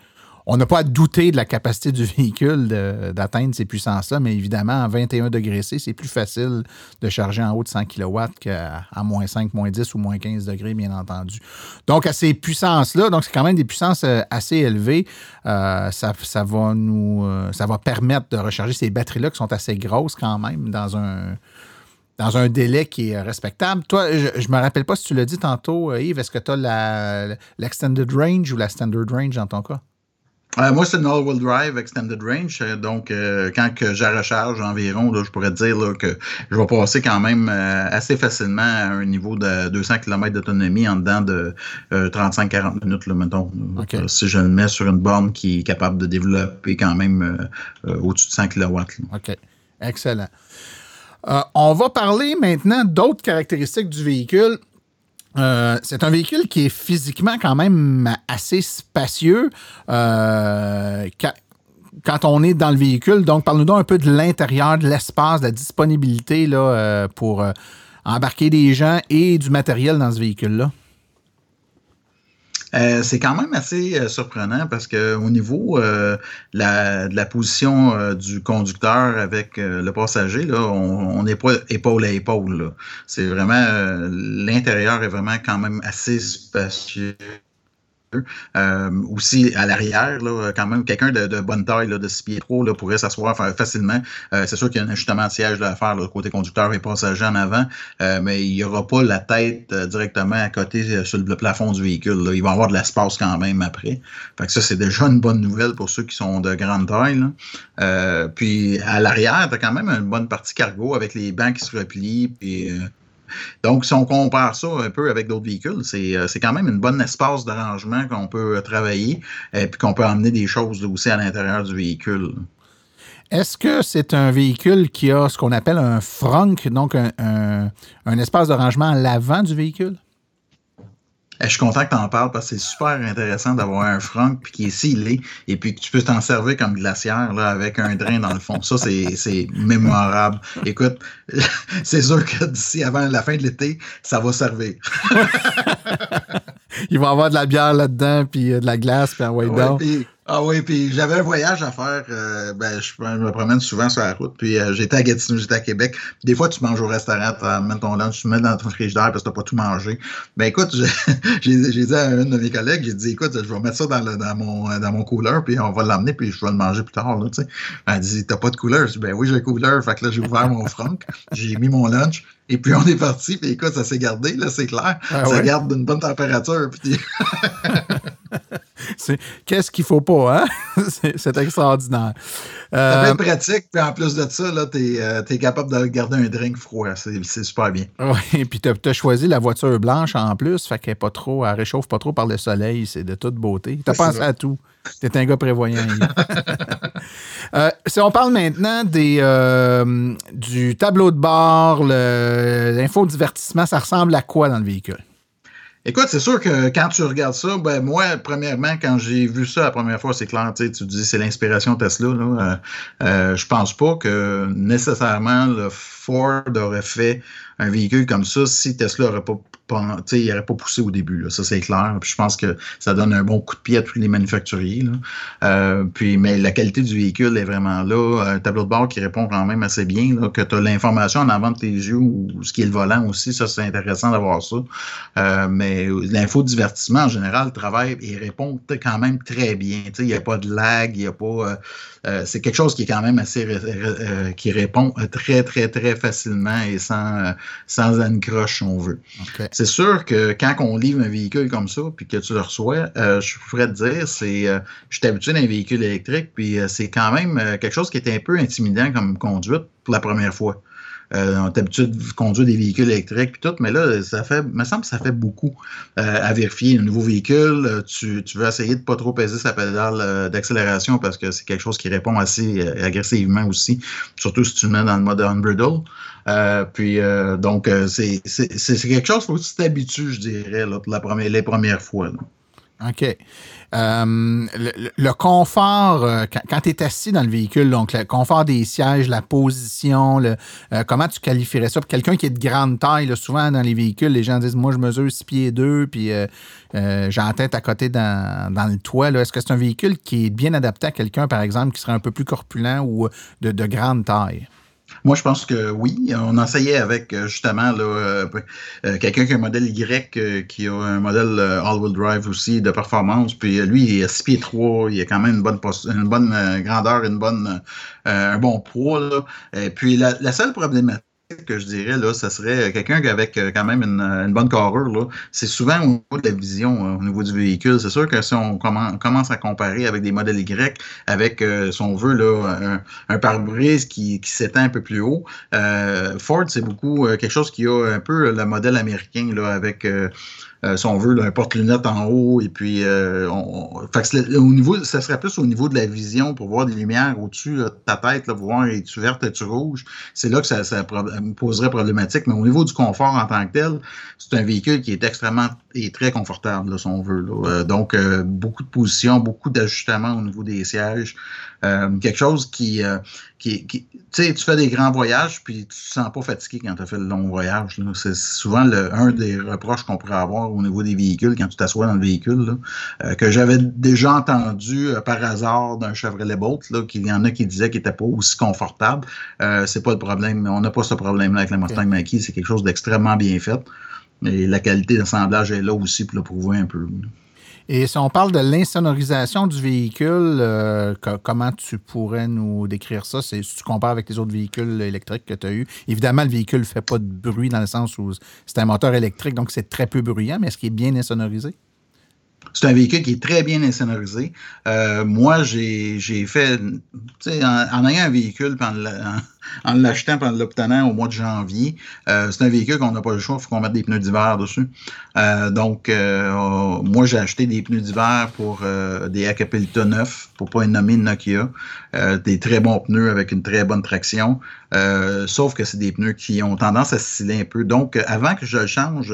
[SPEAKER 1] on n'a pas à douter de la capacité du [LAUGHS] véhicule d'atteindre ces puissances-là, mais évidemment, à 21 degrés C, c'est plus facile de charger en haut de 100 kW qu'à moins 5, moins 10 ou moins 15 degrés, bien entendu. Donc, à ces puissances-là, donc c'est quand même des puissances euh, assez élevées, euh, ça, va nous, euh, ça va permettre de recharger ces batteries-là qui sont assez grosses quand même dans un dans un délai qui est respectable. Toi, je ne me rappelle pas si tu l'as dit tantôt, Yves, est-ce que tu as l'extended range ou la standard range dans ton cas?
[SPEAKER 3] Euh, moi, c'est une all-wheel drive extended range. Euh, donc, euh, quand que je recharge environ, je pourrais dire que je vais passer quand même assez facilement à un niveau de 200 km d'autonomie en dedans de 35-40 minutes, là, mettons. si je le mets sur une borne qui est capable de développer quand même au-dessus de 100 kW.
[SPEAKER 1] OK. Excellent. on va parler maintenant d'autres caractéristiques du véhicule. Euh, c'est un véhicule qui est physiquement quand même assez spacieux. Euh, quand on est dans le véhicule, donc parle-nous donc un peu de l'intérieur, de l'espace, de la disponibilité euh, pour embarquer des gens et du matériel dans ce véhicule-là.
[SPEAKER 3] Euh, c'est quand même assez euh, surprenant parce que au niveau euh, la, de la position du conducteur avec le passager, là, on n'est pas épaule à épaule. C'est vraiment l'intérieur est vraiment quand même assez spacieux. Euh, aussi à l'arrière, quand même, quelqu'un de, bonne taille, là, de 6 pieds trop, là, pourrait s'asseoir facilement. Euh, c'est sûr qu'il y a un ajustement de siège à faire, côté conducteur et passager en avant, euh, mais il n'y aura pas la tête directement à côté sur le plafond du véhicule. Il va avoir de l'espace quand même après. Fait que ça, c'est déjà une bonne nouvelle pour ceux qui sont de grande taille. puis à l'arrière, tu as quand même une bonne partie cargo avec les bancs qui se replient. Puis donc, si on compare ça un peu avec d'autres véhicules, c'est, euh, quand même une bonne espace d'arrangement qu'on peut euh, travailler et qu'on peut emmener des choses aussi à l'intérieur du véhicule.
[SPEAKER 1] Est-ce que c'est un véhicule qui a ce qu'on appelle un frunk, donc un, un espace de rangement à l'avant du véhicule?
[SPEAKER 3] Eh, je suis content que tu en parles parce que c'est super intéressant d'avoir un franc qui est scellé et puis que tu peux t'en servir comme glacière là, avec un drain dans le fond. Ça, c'est mémorable. Écoute, [LAUGHS] c'est sûr que d'ici avant la fin de l'été, ça va servir. [LAUGHS]
[SPEAKER 1] Il va y avoir de la bière là-dedans, puis euh, de la glace, puis un white
[SPEAKER 3] ouais, ah oui, puis j'avais un voyage à faire. Euh, ben, je, me promène souvent sur la route. Puis euh, j'étais à Gatineau, j'étais à Québec. Des fois, tu manges au restaurant, tu amènes ton lunch, tu mets dans ton frigidaire parce que tu pas tout mangé. Ben écoute, [LAUGHS] j'ai dit à une de mes collègues, j'ai dit, écoute, je vais mettre ça dans, le, dans, mon, dans mon cooler, puis on va l'emmener, puis je vais le manger plus tard. Là, Elle dit, t'as pas de cooler? Je dis, ben oui, j'ai un cooler. Fait que là, j'ai ouvert mon franc, j'ai mis mon lunch, et puis on est parti, puis écoute, ça s'est gardé, là, c'est clair. Ah ça garde une bonne température. Puis... [LAUGHS] [LAUGHS]
[SPEAKER 1] Qu'est-ce qu'il faut pas, hein? [LAUGHS] c'est extraordinaire.
[SPEAKER 3] Euh, ça pratique, puis en plus de ça, tu es, euh, capable de garder un drink froid. C'est super bien. [LAUGHS]
[SPEAKER 1] Oui, puis tu as, choisi la voiture blanche en plus, fait qu'elle pas trop, elle réchauffe pas trop par le soleil, c'est de toute beauté. Tu as pensé à tout. Tu es un gars prévoyant. euh, si on parle maintenant des, euh, du tableau de bord, l'infodivertissement, ça ressemble à quoi dans le véhicule?
[SPEAKER 3] Écoute, c'est sûr que quand tu regardes ça, ben moi, premièrement, quand j'ai vu ça la première fois, c'est clair, tu dis c'est l'inspiration Tesla. Euh, euh, je pense pas que nécessairement le Ford aurait fait un véhicule comme ça si Tesla n'aurait pas il n'aurait pas poussé au début, là, ça c'est clair. Puis je pense que ça donne un bon coup de pied à tous les manufacturiers. Là. Euh, puis, mais la qualité du véhicule est vraiment là. Un tableau de bord qui répond quand même assez bien, là, que tu as l'information en avant de tes yeux ou ce qui est le volant aussi, ça c'est intéressant d'avoir ça. Euh, mais l'infodivertissement en général travaille et répond quand même très bien. Il n'y a pas de lag, il n'y a pas. Euh, euh, c'est quelque chose qui est quand même assez euh, qui répond très, très, très facilement et sans, euh, sans croche, si on veut. C'est sûr que quand on livre un véhicule comme ça, puis que tu le reçois, je pourrais te dire, c'est je suis habitué d'un véhicule électrique, puis c'est quand même quelque chose qui est un peu intimidant comme conduite pour la première fois. Euh, on est habitué de conduire des véhicules électriques puis tout, mais là, ça fait, me semble que ça fait beaucoup euh, à vérifier. Un nouveau véhicule, euh, tu, veux essayer de pas trop peser sa pédale d'accélération parce que c'est quelque chose qui répond assez agressivement aussi, surtout si tu le mets dans le mode unbridle. puis donc c'est quelque chose, faut que tu t'habitues, je dirais, là, pour la première, les premières fois.
[SPEAKER 1] OK. Euh, le, confort, euh, quand, tu es assis dans le véhicule, donc le confort des sièges, la position, euh, comment tu qualifierais ça? Quelqu'un qui est de grande taille, souvent dans les véhicules, les gens disent Moi, je mesure 6 pieds 2, puis j'ai la tête à côté dans, dans le toit. Est-ce que c'est un véhicule qui est bien adapté à quelqu'un, par exemple, qui serait un peu plus corpulent ou de grande taille?
[SPEAKER 3] Moi, je pense que oui. On essayait avec justement là, euh, quelqu'un qui a un modèle Y, euh, qui a un modèle euh, all-wheel drive aussi de performance. Puis lui, il a 6 pieds 3, il a quand même une bonne, une bonne grandeur, une bonne, un bon poids. Là. Et puis la seule problématique, que je dirais, là, ça serait quelqu'un avec quand même une, une bonne carrure. C'est souvent au niveau de la vision, au niveau du véhicule. C'est sûr que si on commence à comparer avec des modèles Y, avec, euh, si on veut, là, un, pare-brise qui, s'étend un peu plus haut, euh, Ford, c'est beaucoup euh, quelque chose qui a un peu le modèle américain, là, avec euh, si on veut, là, un porte-lunettes en haut. Et puis, euh, on, fait que au niveau, ça serait plus au niveau de la vision pour voir des lumières au-dessus de ta tête, là, voir es-tu verte, es-tu rouge? C'est là que ça, ça poserait problématique. Mais au niveau du confort en tant que tel, c'est un véhicule qui est extrêmement et très confortable, là, si on veut. Là. Euh, donc, euh, beaucoup de positions, beaucoup d'ajustements au niveau des sièges. Euh, quelque chose qui, euh, qui, qui tu sais, tu fais des grands voyages, puis tu te sens pas fatigué quand tu as fait le long voyage. C'est souvent le, un des reproches qu'on pourrait avoir au niveau des véhicules quand tu t'assois dans le véhicule, là, que j'avais déjà entendu par hasard d'un Chevrolet Bolt, qu'il y en a qui disaient qu'il n'était pas aussi confortable. C'est pas le problème. On n'a pas ce problème-là avec la Mustang Mach-E. C'est quelque chose d'extrêmement bien fait. Et la qualité d'assemblage est là aussi pour le prouver un peu.
[SPEAKER 1] Et si on parle de l'insonorisation du véhicule, euh, comment tu pourrais nous décrire ça? si tu compares avec les autres véhicules électriques que tu as eus. Évidemment, le véhicule ne fait pas de bruit dans le sens où c'est un moteur électrique, donc c'est très peu bruyant, mais est-ce qu'il est bien insonorisé?
[SPEAKER 3] C'est un véhicule qui est très bien insonorisé. Euh, moi, j'ai fait, en, en ayant un véhicule, en, en l'achetant, en l'obtenant au mois de janvier, euh, c'est un véhicule qu'on n'a pas le choix, il faut qu'on mette des pneus d'hiver dessus. Euh, donc, euh, moi, j'ai acheté des pneus d'hiver pour euh, des Acapelita 9, pour pas nommer Nokia. Euh, des très bons pneus avec une très bonne traction. sauf que c'est des pneus qui ont tendance à sciller un peu. Donc, avant que je le change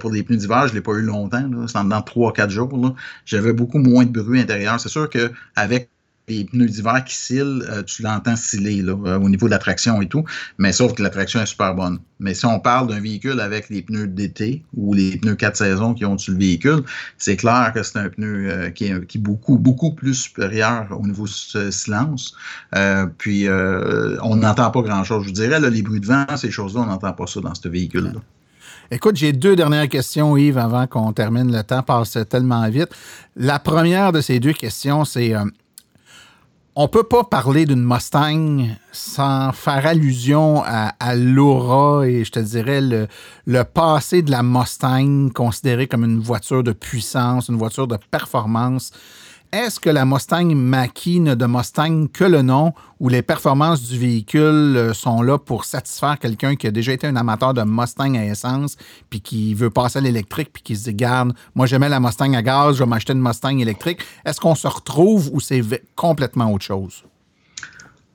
[SPEAKER 3] pour des pneus d'hiver, je ne l'ai pas eu longtemps, c'est dans 3-4 jours. J'avais beaucoup moins de bruit intérieur. C'est sûr qu'avec les pneus d'hiver qui scillent, euh, tu l'entends sciller euh, au niveau de la traction et tout, mais sauf que la traction est super bonne. Mais si on parle d'un véhicule avec les pneus d'été ou les pneus 4 saisons qui ont sur le véhicule, c'est clair que c'est un pneu euh, qui, est, beaucoup, beaucoup plus supérieur au niveau de silence. Euh, puis on n'entend pas grand-chose. Je vous dirais, les bruits de vent, ces choses-là, on n'entend pas ça dans ce véhicule-là.
[SPEAKER 1] Écoute, j'ai deux dernières questions, Yves, avant qu'on termine. Le temps passe tellement vite. La première de ces deux questions, c'est on peut pas parler d'une Mustang sans faire allusion à, à l'aura et je te dirais le, le, passé de la Mustang considérée comme une voiture de puissance, une voiture de performance. Est-ce que la Mustang Mach-E n'a de Mustang que le nom ou les performances du véhicule sont là pour satisfaire quelqu'un qui a déjà été un amateur de Mustang à essence puis qui veut passer à l'électrique puis qui se dit garde, moi j'aimais la Mustang à gaz, je vais m'acheter une Mustang électrique. Est-ce qu'on se retrouve ou c'est complètement autre chose?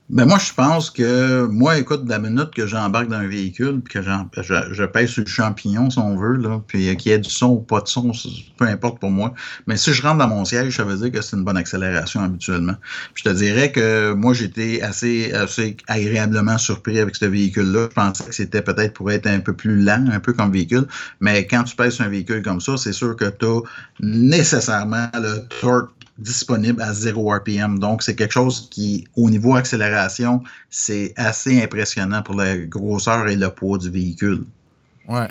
[SPEAKER 3] Ben moi, je pense que, moi, écoute, de la minute que j'embarque dans un véhicule, puis que je, je pèse sur le champignon, si on veut, là, puis qu'il y ait du son ou pas de son, peu importe pour moi. Mais si je rentre dans mon siège, ça veut dire que c'est une bonne accélération habituellement. Je te dirais que moi, j'étais assez, assez agréablement surpris avec ce véhicule-là. Je pensais que c'était peut-être pour être un peu plus lent, un peu comme véhicule. Mais quand tu pèses sur un véhicule comme ça, c'est sûr que tu as nécessairement le torque disponible à 0 RPM. Donc, c'est quelque chose qui, au niveau accélération, c'est assez impressionnant pour la grosseur et le poids du véhicule.
[SPEAKER 1] Ouais.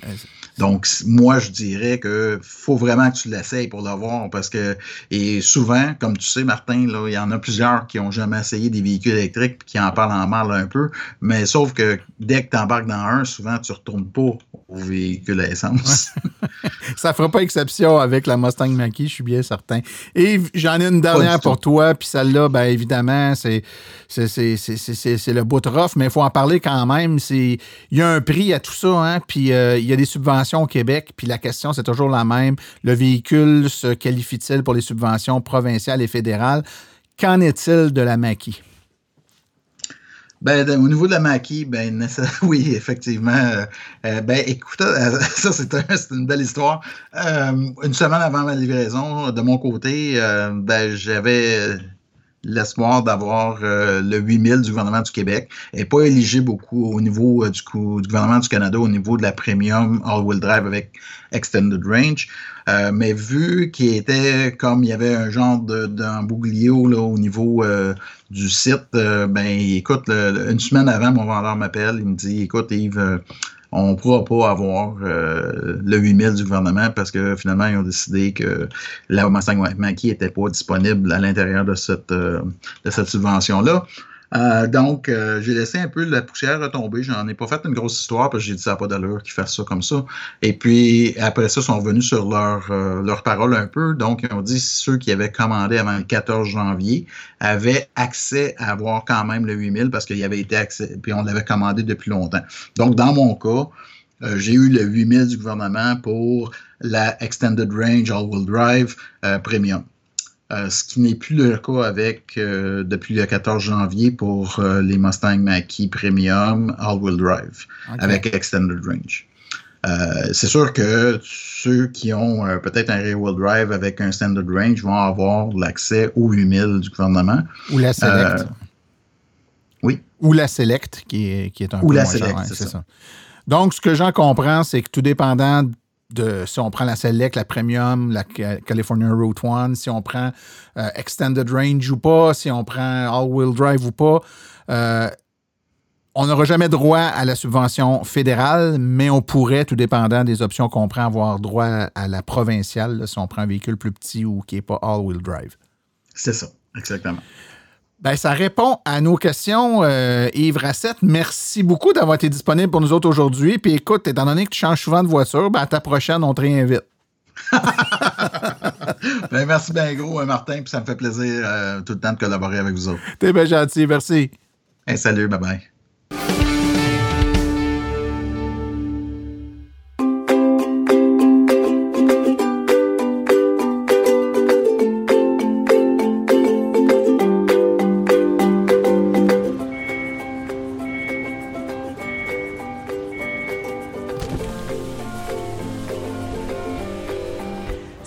[SPEAKER 3] Donc, moi, je dirais que faut vraiment que tu l'essayes pour le voir parce que, et souvent, comme tu sais, Martin, là, il y en a plusieurs qui ont jamais essayé des véhicules électriques qui en parlent en mal un peu, mais sauf que dès que tu embarques dans un, souvent, tu retournes pas au véhicule à essence. [LAUGHS]
[SPEAKER 1] Ça fera pas exception avec la Mustang Mach-E, je suis bien certain. Et j'en ai une dernière pour toi, puis celle-là, ben évidemment, c'est le bout de rough, mais il faut en parler quand même. Il y a un prix à tout ça, hein, puis euh, il y a des subventions au Québec, puis la question, c'est toujours la même. Le véhicule se qualifie-t-il pour les subventions provinciales et fédérales? Qu'en est-il de la Mach-E?
[SPEAKER 3] Ben, au niveau de la maquille, ben, [LAUGHS] oui, effectivement. ben, écoute, [LAUGHS] ça, c'est une belle histoire. une semaine avant ma livraison, de mon côté, ben, j'avais l'espoir d'avoir euh, le 8000 du gouvernement du Québec et pas éligible beaucoup au niveau euh, du, du, gouvernement du Canada au niveau de la premium all-wheel drive avec extended range. Euh, mais vu qu'il était comme il y avait un genre d'embouglio là au niveau du site, ben écoute, une semaine avant, mon vendeur m'appelle, il me dit écoute Yves, on ne pourra pas avoir euh, le 8000 du gouvernement parce que finalement, ils ont décidé que la Mustang Mach-E n'était pas disponible à l'intérieur de cette, euh, de cette subvention-là. Euh, donc, euh, j'ai laissé un peu la poussière retomber. J'en ai pas fait une grosse histoire parce que j'ai dit ça n'a pas d'allure qu'ils fassent ça comme ça. Et puis, après ça, ils sont revenus sur leur, euh, leur parole un peu. Donc, ils ont dit ceux qui avaient commandé avant le 14 janvier avaient accès à avoir quand même le 8000 parce qu'il y avait été accès, puis on l'avait commandé depuis longtemps. Donc, dans mon cas, j'ai eu le 8000 du gouvernement pour la Extended Range All-Wheel Drive Premium. Euh, ce qui n'est plus le cas avec euh, depuis le 14 janvier pour euh, les Mustang Mach-E Premium All-Wheel Drive avec Extended Range. c'est sûr que ceux qui ont peut-être un rear-wheel drive avec un standard range vont avoir l'accès au 8000 du gouvernement.
[SPEAKER 1] Ou la Select.
[SPEAKER 3] oui.
[SPEAKER 1] Ou la Select, qui est, qui est un
[SPEAKER 3] Ou
[SPEAKER 1] peu
[SPEAKER 3] la
[SPEAKER 1] moins
[SPEAKER 3] Select,
[SPEAKER 1] c'est
[SPEAKER 3] ça.
[SPEAKER 1] ça. Donc, ce que j'en comprends, c'est que tout dépendant si on prend la Select, la Premium, la California Route 1, si on prend euh, Extended Range ou pas, si on prend All-Wheel Drive ou pas, euh, on n'aura jamais droit à la subvention fédérale, mais on pourrait, tout dépendant des options qu'on prend, avoir droit à la provinciale si on prend un véhicule plus petit ou qui n'est pas All-Wheel Drive.
[SPEAKER 3] C'est ça, exactement.
[SPEAKER 1] Ben, ça répond à nos questions, euh, Yves Rassette. Merci beaucoup d'avoir été disponible pour nous autres aujourd'hui. Puis écoute, étant donné que tu changes souvent de voiture, ben, à ta prochaine, on te réinvite. [LAUGHS]
[SPEAKER 3] ben, merci bien gros, euh, Martin. Puis ça me fait plaisir euh, tout le temps de collaborer avec vous autres.
[SPEAKER 1] T'es bien gentil, merci.
[SPEAKER 3] Hey, salut, bye bye.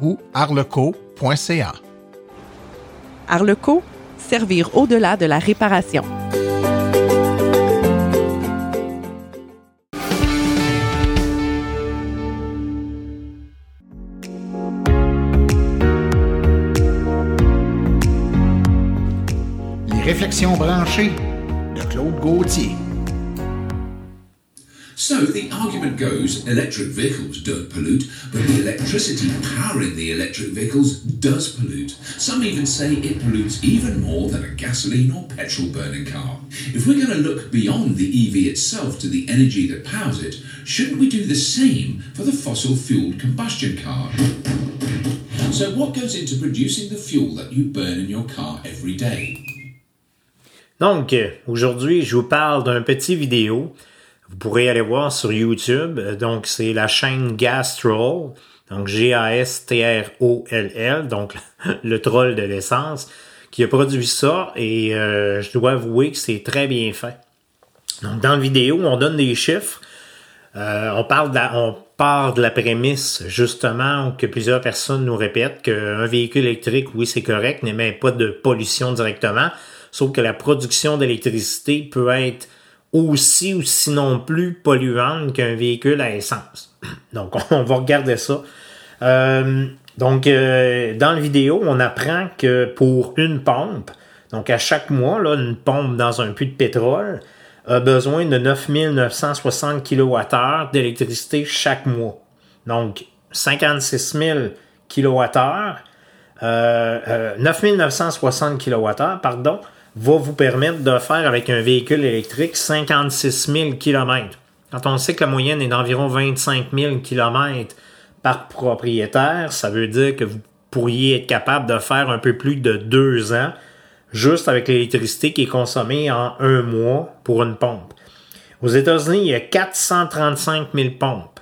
[SPEAKER 1] ou arleco.ca.
[SPEAKER 7] Arleco, servir au-delà de la réparation.
[SPEAKER 1] Les réflexions branchées de Claude Gauthier.
[SPEAKER 8] So the argument goes electric vehicles don't pollute, but the electricity powering the electric vehicles does pollute. Some even say it pollutes even more than a gasoline or petrol burning car. If we're going to look beyond the EV itself to the energy that powers it, shouldn't we do the same for the fossil fueled combustion car? So, what goes into producing the fuel that you burn in your car every day?
[SPEAKER 9] Donc, aujourd'hui, je vous parle d'un petit vidéo Vous pourrez aller voir sur YouTube. Donc, c'est la chaîne Gastroll. Donc, G-A-S-T-R-O-L-L. Donc, [LAUGHS] le troll de l'essence qui a produit ça. Et euh, je dois avouer que c'est très bien fait. Donc, dans la vidéo, on donne des chiffres. Euh, on parle de la, on part de la prémisse, justement, que plusieurs personnes nous répètent qu'un véhicule électrique, oui, c'est correct, n'émet pas de pollution directement, sauf que la production d'électricité peut être aussi ou sinon plus polluante qu'un véhicule à essence. [CLEARS THROAT] Donc, [LAUGHS] on va regarder ça. Euh, donc, euh, dans la vidéo, on apprend que pour une pompe, donc à chaque mois, là, une pompe dans un puits de pétrole a besoin de 9960 kWh d'électricité chaque mois. Donc, 56 000 kWh, euh, 9960 kWh, pardon, va vous permettre de faire avec un véhicule électrique 56 000 km. Quand on sait que la moyenne est d'environ 25 000 km par propriétaire, ça veut dire que vous pourriez être capable de faire un peu plus de deux ans juste avec l'électricité qui est consommée en un mois pour une pompe. Aux États-Unis, il y a 435 000 pompes,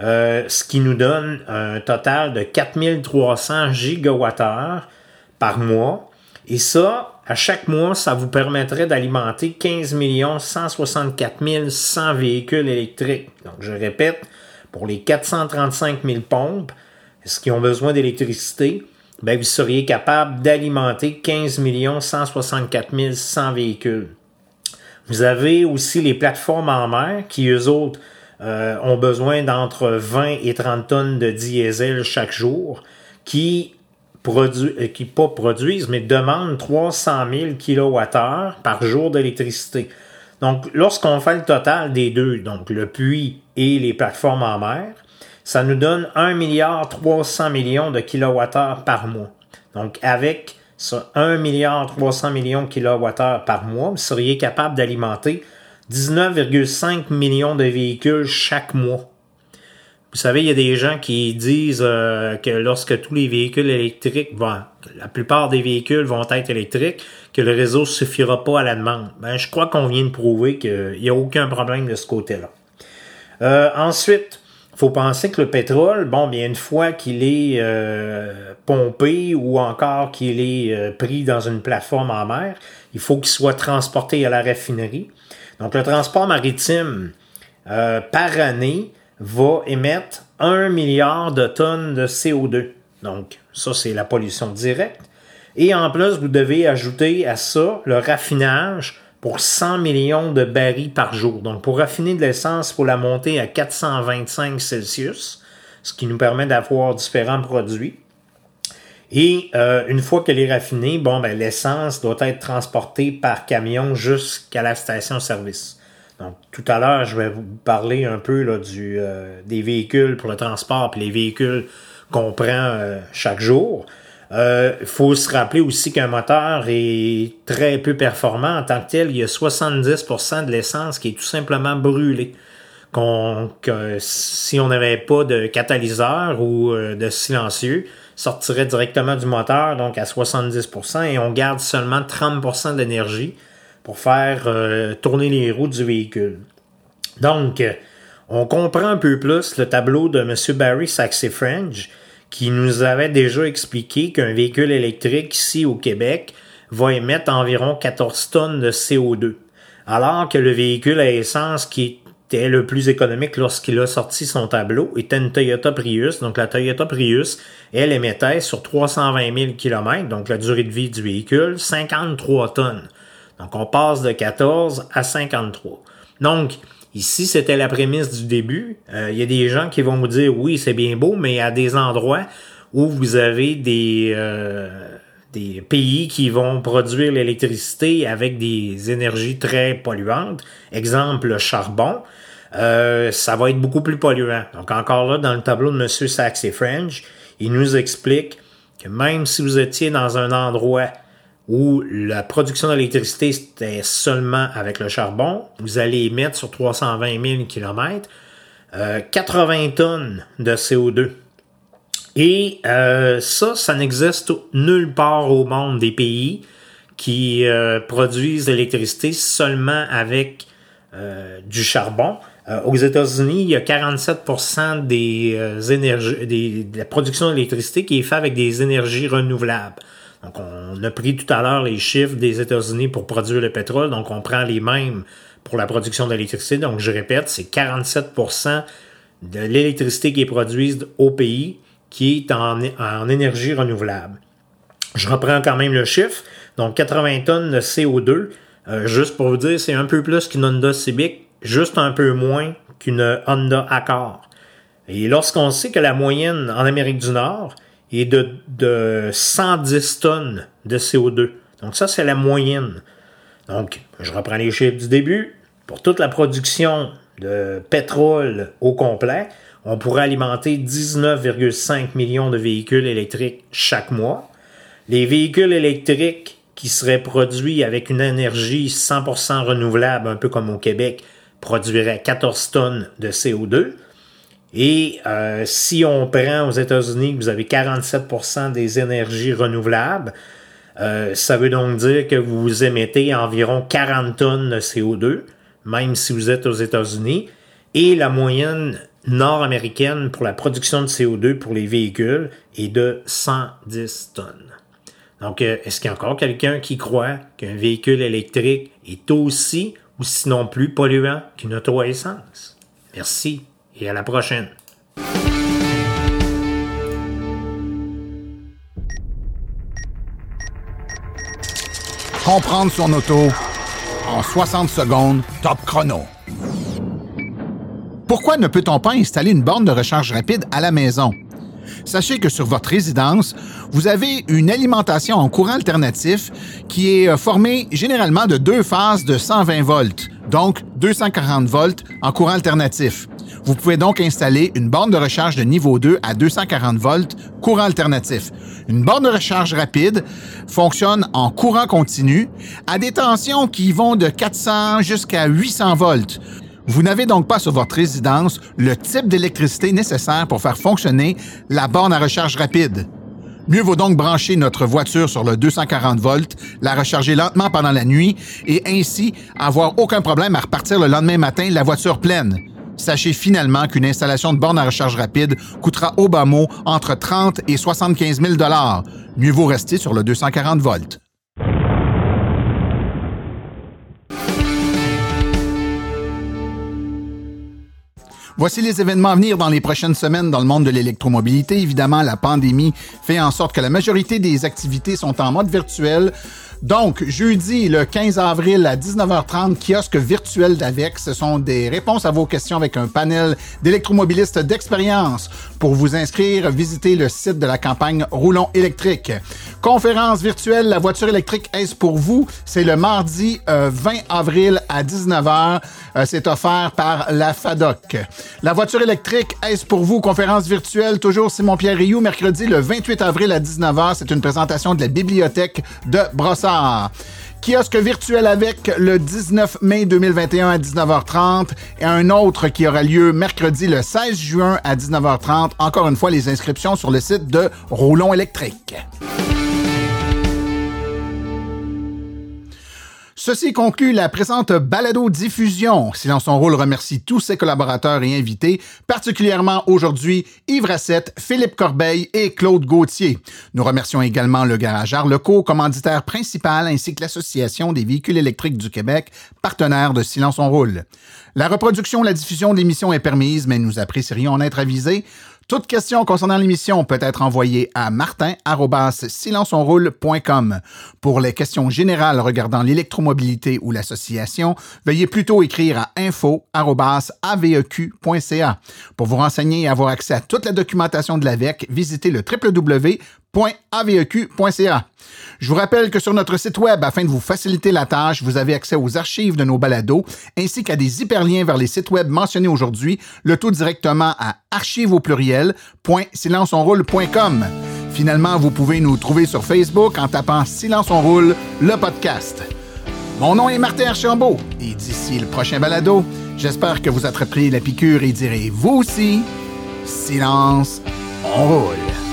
[SPEAKER 9] euh, ce qui nous donne un total de 4300 gigawattheures par mois. Et ça, à chaque mois, ça vous permettrait d'alimenter 15 164 100 véhicules électriques. Donc, je répète, pour les 435 000 pompes, ce qui ont besoin d'électricité, ben, vous seriez capable d'alimenter 15 164 100 véhicules. Vous avez aussi les plateformes en mer qui, eux autres, euh, ont besoin d'entre 20 et 30 tonnes de diesel chaque jour, qui, euh, qui pas produisent, mais demandent 300 000 kWh par jour d'électricité. Donc, lorsqu'on fait le total des deux, donc le puits et les plateformes en mer, ça nous donne 1 milliard 300 millions de kilowattheures par mois. Donc, avec ça, 1 milliard 300 millions de kilowattheures par mois, vous seriez capable d'alimenter 19,5 millions de véhicules chaque mois. Vous savez, il y a des gens qui disent euh, que lorsque tous les véhicules électriques vont, la plupart des véhicules vont être électriques, que le réseau suffira pas à la demande. Ben, je crois qu'on vient de prouver qu'il n'y a aucun problème de ce côté-là. Euh, ensuite, faut penser que le pétrole, bon, bien une fois qu'il est euh, pompé ou encore qu'il est euh, pris dans une plateforme en mer, il faut qu'il soit transporté à la raffinerie. Donc le transport maritime euh, par année va émettre un milliard de tonnes de CO2. Donc ça c'est la pollution directe. Et en plus, vous devez ajouter à ça le raffinage pour 100 millions de barils par jour. Donc, pour raffiner de l'essence, il faut la monter à 425 Celsius, ce qui nous permet d'avoir différents produits. Et euh, une fois qu'elle est raffinée, bon, ben, l'essence doit être transportée par camion jusqu'à la station-service. Donc, tout à l'heure, je vais vous parler un peu du, euh, des véhicules pour le transport et les véhicules qu'on prend euh, chaque jour. Il euh, faut se rappeler aussi qu'un moteur est très peu performant en tant que tel. Il y a 70% de l'essence qui est tout simplement brûlée. Qu'on, que si on n'avait pas de catalyseur ou de silencieux, sortirait directement du moteur, donc à 70%, et on garde seulement 30% d'énergie pour faire euh, tourner les roues du véhicule. Donc, on comprend un peu plus le tableau de M. Barry Saxey French, qui nous avait déjà expliqué qu'un véhicule électrique ici au Québec va émettre environ 14 tonnes de CO2. Alors que le véhicule à essence qui était le plus économique lorsqu'il a sorti son tableau était une Toyota Prius. Donc la Toyota Prius, elle émettait sur 320 000 km, donc la durée de vie du véhicule, 53 tonnes. Donc on passe de 14 à 53. Donc, Ici, c'était la prémisse du début. Euh, il y a des gens qui vont vous dire oui, c'est bien beau, mais à des endroits où vous avez des, euh, des pays qui vont produire l'électricité avec des énergies très polluantes, exemple le charbon, euh, ça va être beaucoup plus polluant. Donc encore là, dans le tableau de M. Sachs et French, il nous explique que même si vous étiez dans un endroit où la production d'électricité c'était seulement avec le charbon, vous allez émettre sur 320 000 km 80 tonnes de CO2. Et euh, ça, ça n'existe nulle part au monde des pays qui euh, produisent l'électricité seulement avec euh, du charbon. aux États-Unis, il y a 47% des énergies, de la production d'électricité qui est faite avec des énergies renouvelables. Donc, on a pris tout à l'heure les chiffres des États-Unis pour produire le pétrole, donc on prend les mêmes pour la production d'électricité. Donc, je répète, c'est 47% de l'électricité qui est produite au pays qui est en, énergie renouvelable. Je reprends quand même le chiffre. Donc, 80 tonnes de CO2 Euh, juste pour vous dire, c'est un peu plus qu'une Honda Civic, juste un peu moins qu'une Honda Accord. Et lorsqu'on sait que la moyenne en Amérique du Nord est de, de 110 tonnes de CO2, donc ça c'est la moyenne. Donc, je reprends les chiffres du début. Pour toute la production de pétrole au complet, on pourrait alimenter 19,5 millions de véhicules électriques chaque mois. Les véhicules électriques qui seraient produits avec une énergie 100% renouvelable, un peu comme au Québec, produiraient 14 tonnes de CO2. Et euh, si on prend aux États-Unis, vous avez 47% des énergies renouvelables, euh, ça veut donc dire que vous émettez environ 40 tonnes de CO2, même si vous êtes aux États-Unis. Et la moyenne nord-américaine pour la production de CO2 pour les véhicules est de 110 tonnes. Donc, euh, est-ce qu'il y a encore quelqu'un qui croit qu'un véhicule électrique est aussi ou sinon plus polluant qu'une auto à essence? Merci et à la prochaine.
[SPEAKER 1] Comprendre son auto en 60 secondes, top chrono. Pourquoi ne peut-on pas installer une borne de recharge rapide à la maison? Sachez que sur votre résidence, vous avez une alimentation en courant alternatif qui est euh, formée généralement de deux phases de 120 volts, donc 240 volts en courant alternatif. Vous pouvez donc installer une borne de recharge de niveau 2 à 240 volts courant alternatif. Une borne de recharge rapide fonctionne en courant continu à des tensions qui vont de 400 jusqu'à 800 volts. Vous n'avez donc pas sur votre résidence le type d'électricité nécessaire pour faire fonctionner la borne à recharge rapide. Mieux vaut donc brancher notre voiture sur le 240 volts, la recharger lentement pendant la nuit et ainsi avoir aucun problème à repartir le lendemain matin la voiture pleine. Sachez finalement qu'une installation de borne à recharge rapide coûtera au bas mot entre 30 et 75 000 Mieux vaut rester sur le 240 volts. Voici les événements à venir dans les prochaines semaines dans le monde de l'électromobilité. Évidemment, la pandémie fait en sorte que la majorité des activités sont en mode virtuel. Donc, jeudi, le 15 avril à 19h30, kiosque virtuel d'AVEC. Ce sont des réponses à vos questions avec un panel d'électromobilistes d'expérience. Pour vous inscrire, visitez le site de la campagne Roulons électrique. Conférence virtuelle La voiture électrique est-ce pour vous? C'est le mardi 20 euh, avril à 19h. Euh, c'est offert par la FADOC. La voiture électrique est-ce pour vous? Conférence virtuelle, toujours Simon-Pierre Rioux, mercredi le 28 avril à 19h. C'est une présentation de la bibliothèque de Brossard. Kiosque virtuel avec le 19 mai 2021 à 19h30 et un autre qui aura lieu mercredi le 16 juin à 19h30. Encore une fois, les inscriptions sur le site de Roulon électrique. Ceci conclut la présente balado-diffusion. Silence son rôle remercie tous ses collaborateurs et invités, particulièrement aujourd'hui Yves Rassette, Philippe Corbeil et Claude Gauthier. Nous remercions également le Garage Arleco, commanditaire principal, ainsi que l'Association des véhicules électriques du Québec, partenaire de Silence on roule. La reproduction, la diffusion de l'émission est permise, mais nous apprécierions en être avisés. Toute question concernant l'émission peut être envoyée à martin.silenceonroule.com. Pour les questions générales regardant l'électromobilité ou l'association, veuillez plutôt écrire à info.aveq.ca. Pour vous renseigner et avoir accès à toute la documentation de l'AVEC, visitez le www .aveq.ca. Je vous rappelle que sur notre site web, afin de vous faciliter la tâche, vous avez accès aux archives de nos balados ainsi qu'à des hyperliens vers les sites web mentionnés aujourd'hui, le tout directement à archives au pluriel, Finalement, vous pouvez nous trouver sur Facebook en tapant Silence on roule, le podcast. Mon nom est Martin Archambault et d'ici le prochain balado, j'espère que vous attraperez la piqûre et direz vous aussi, silence, on roule.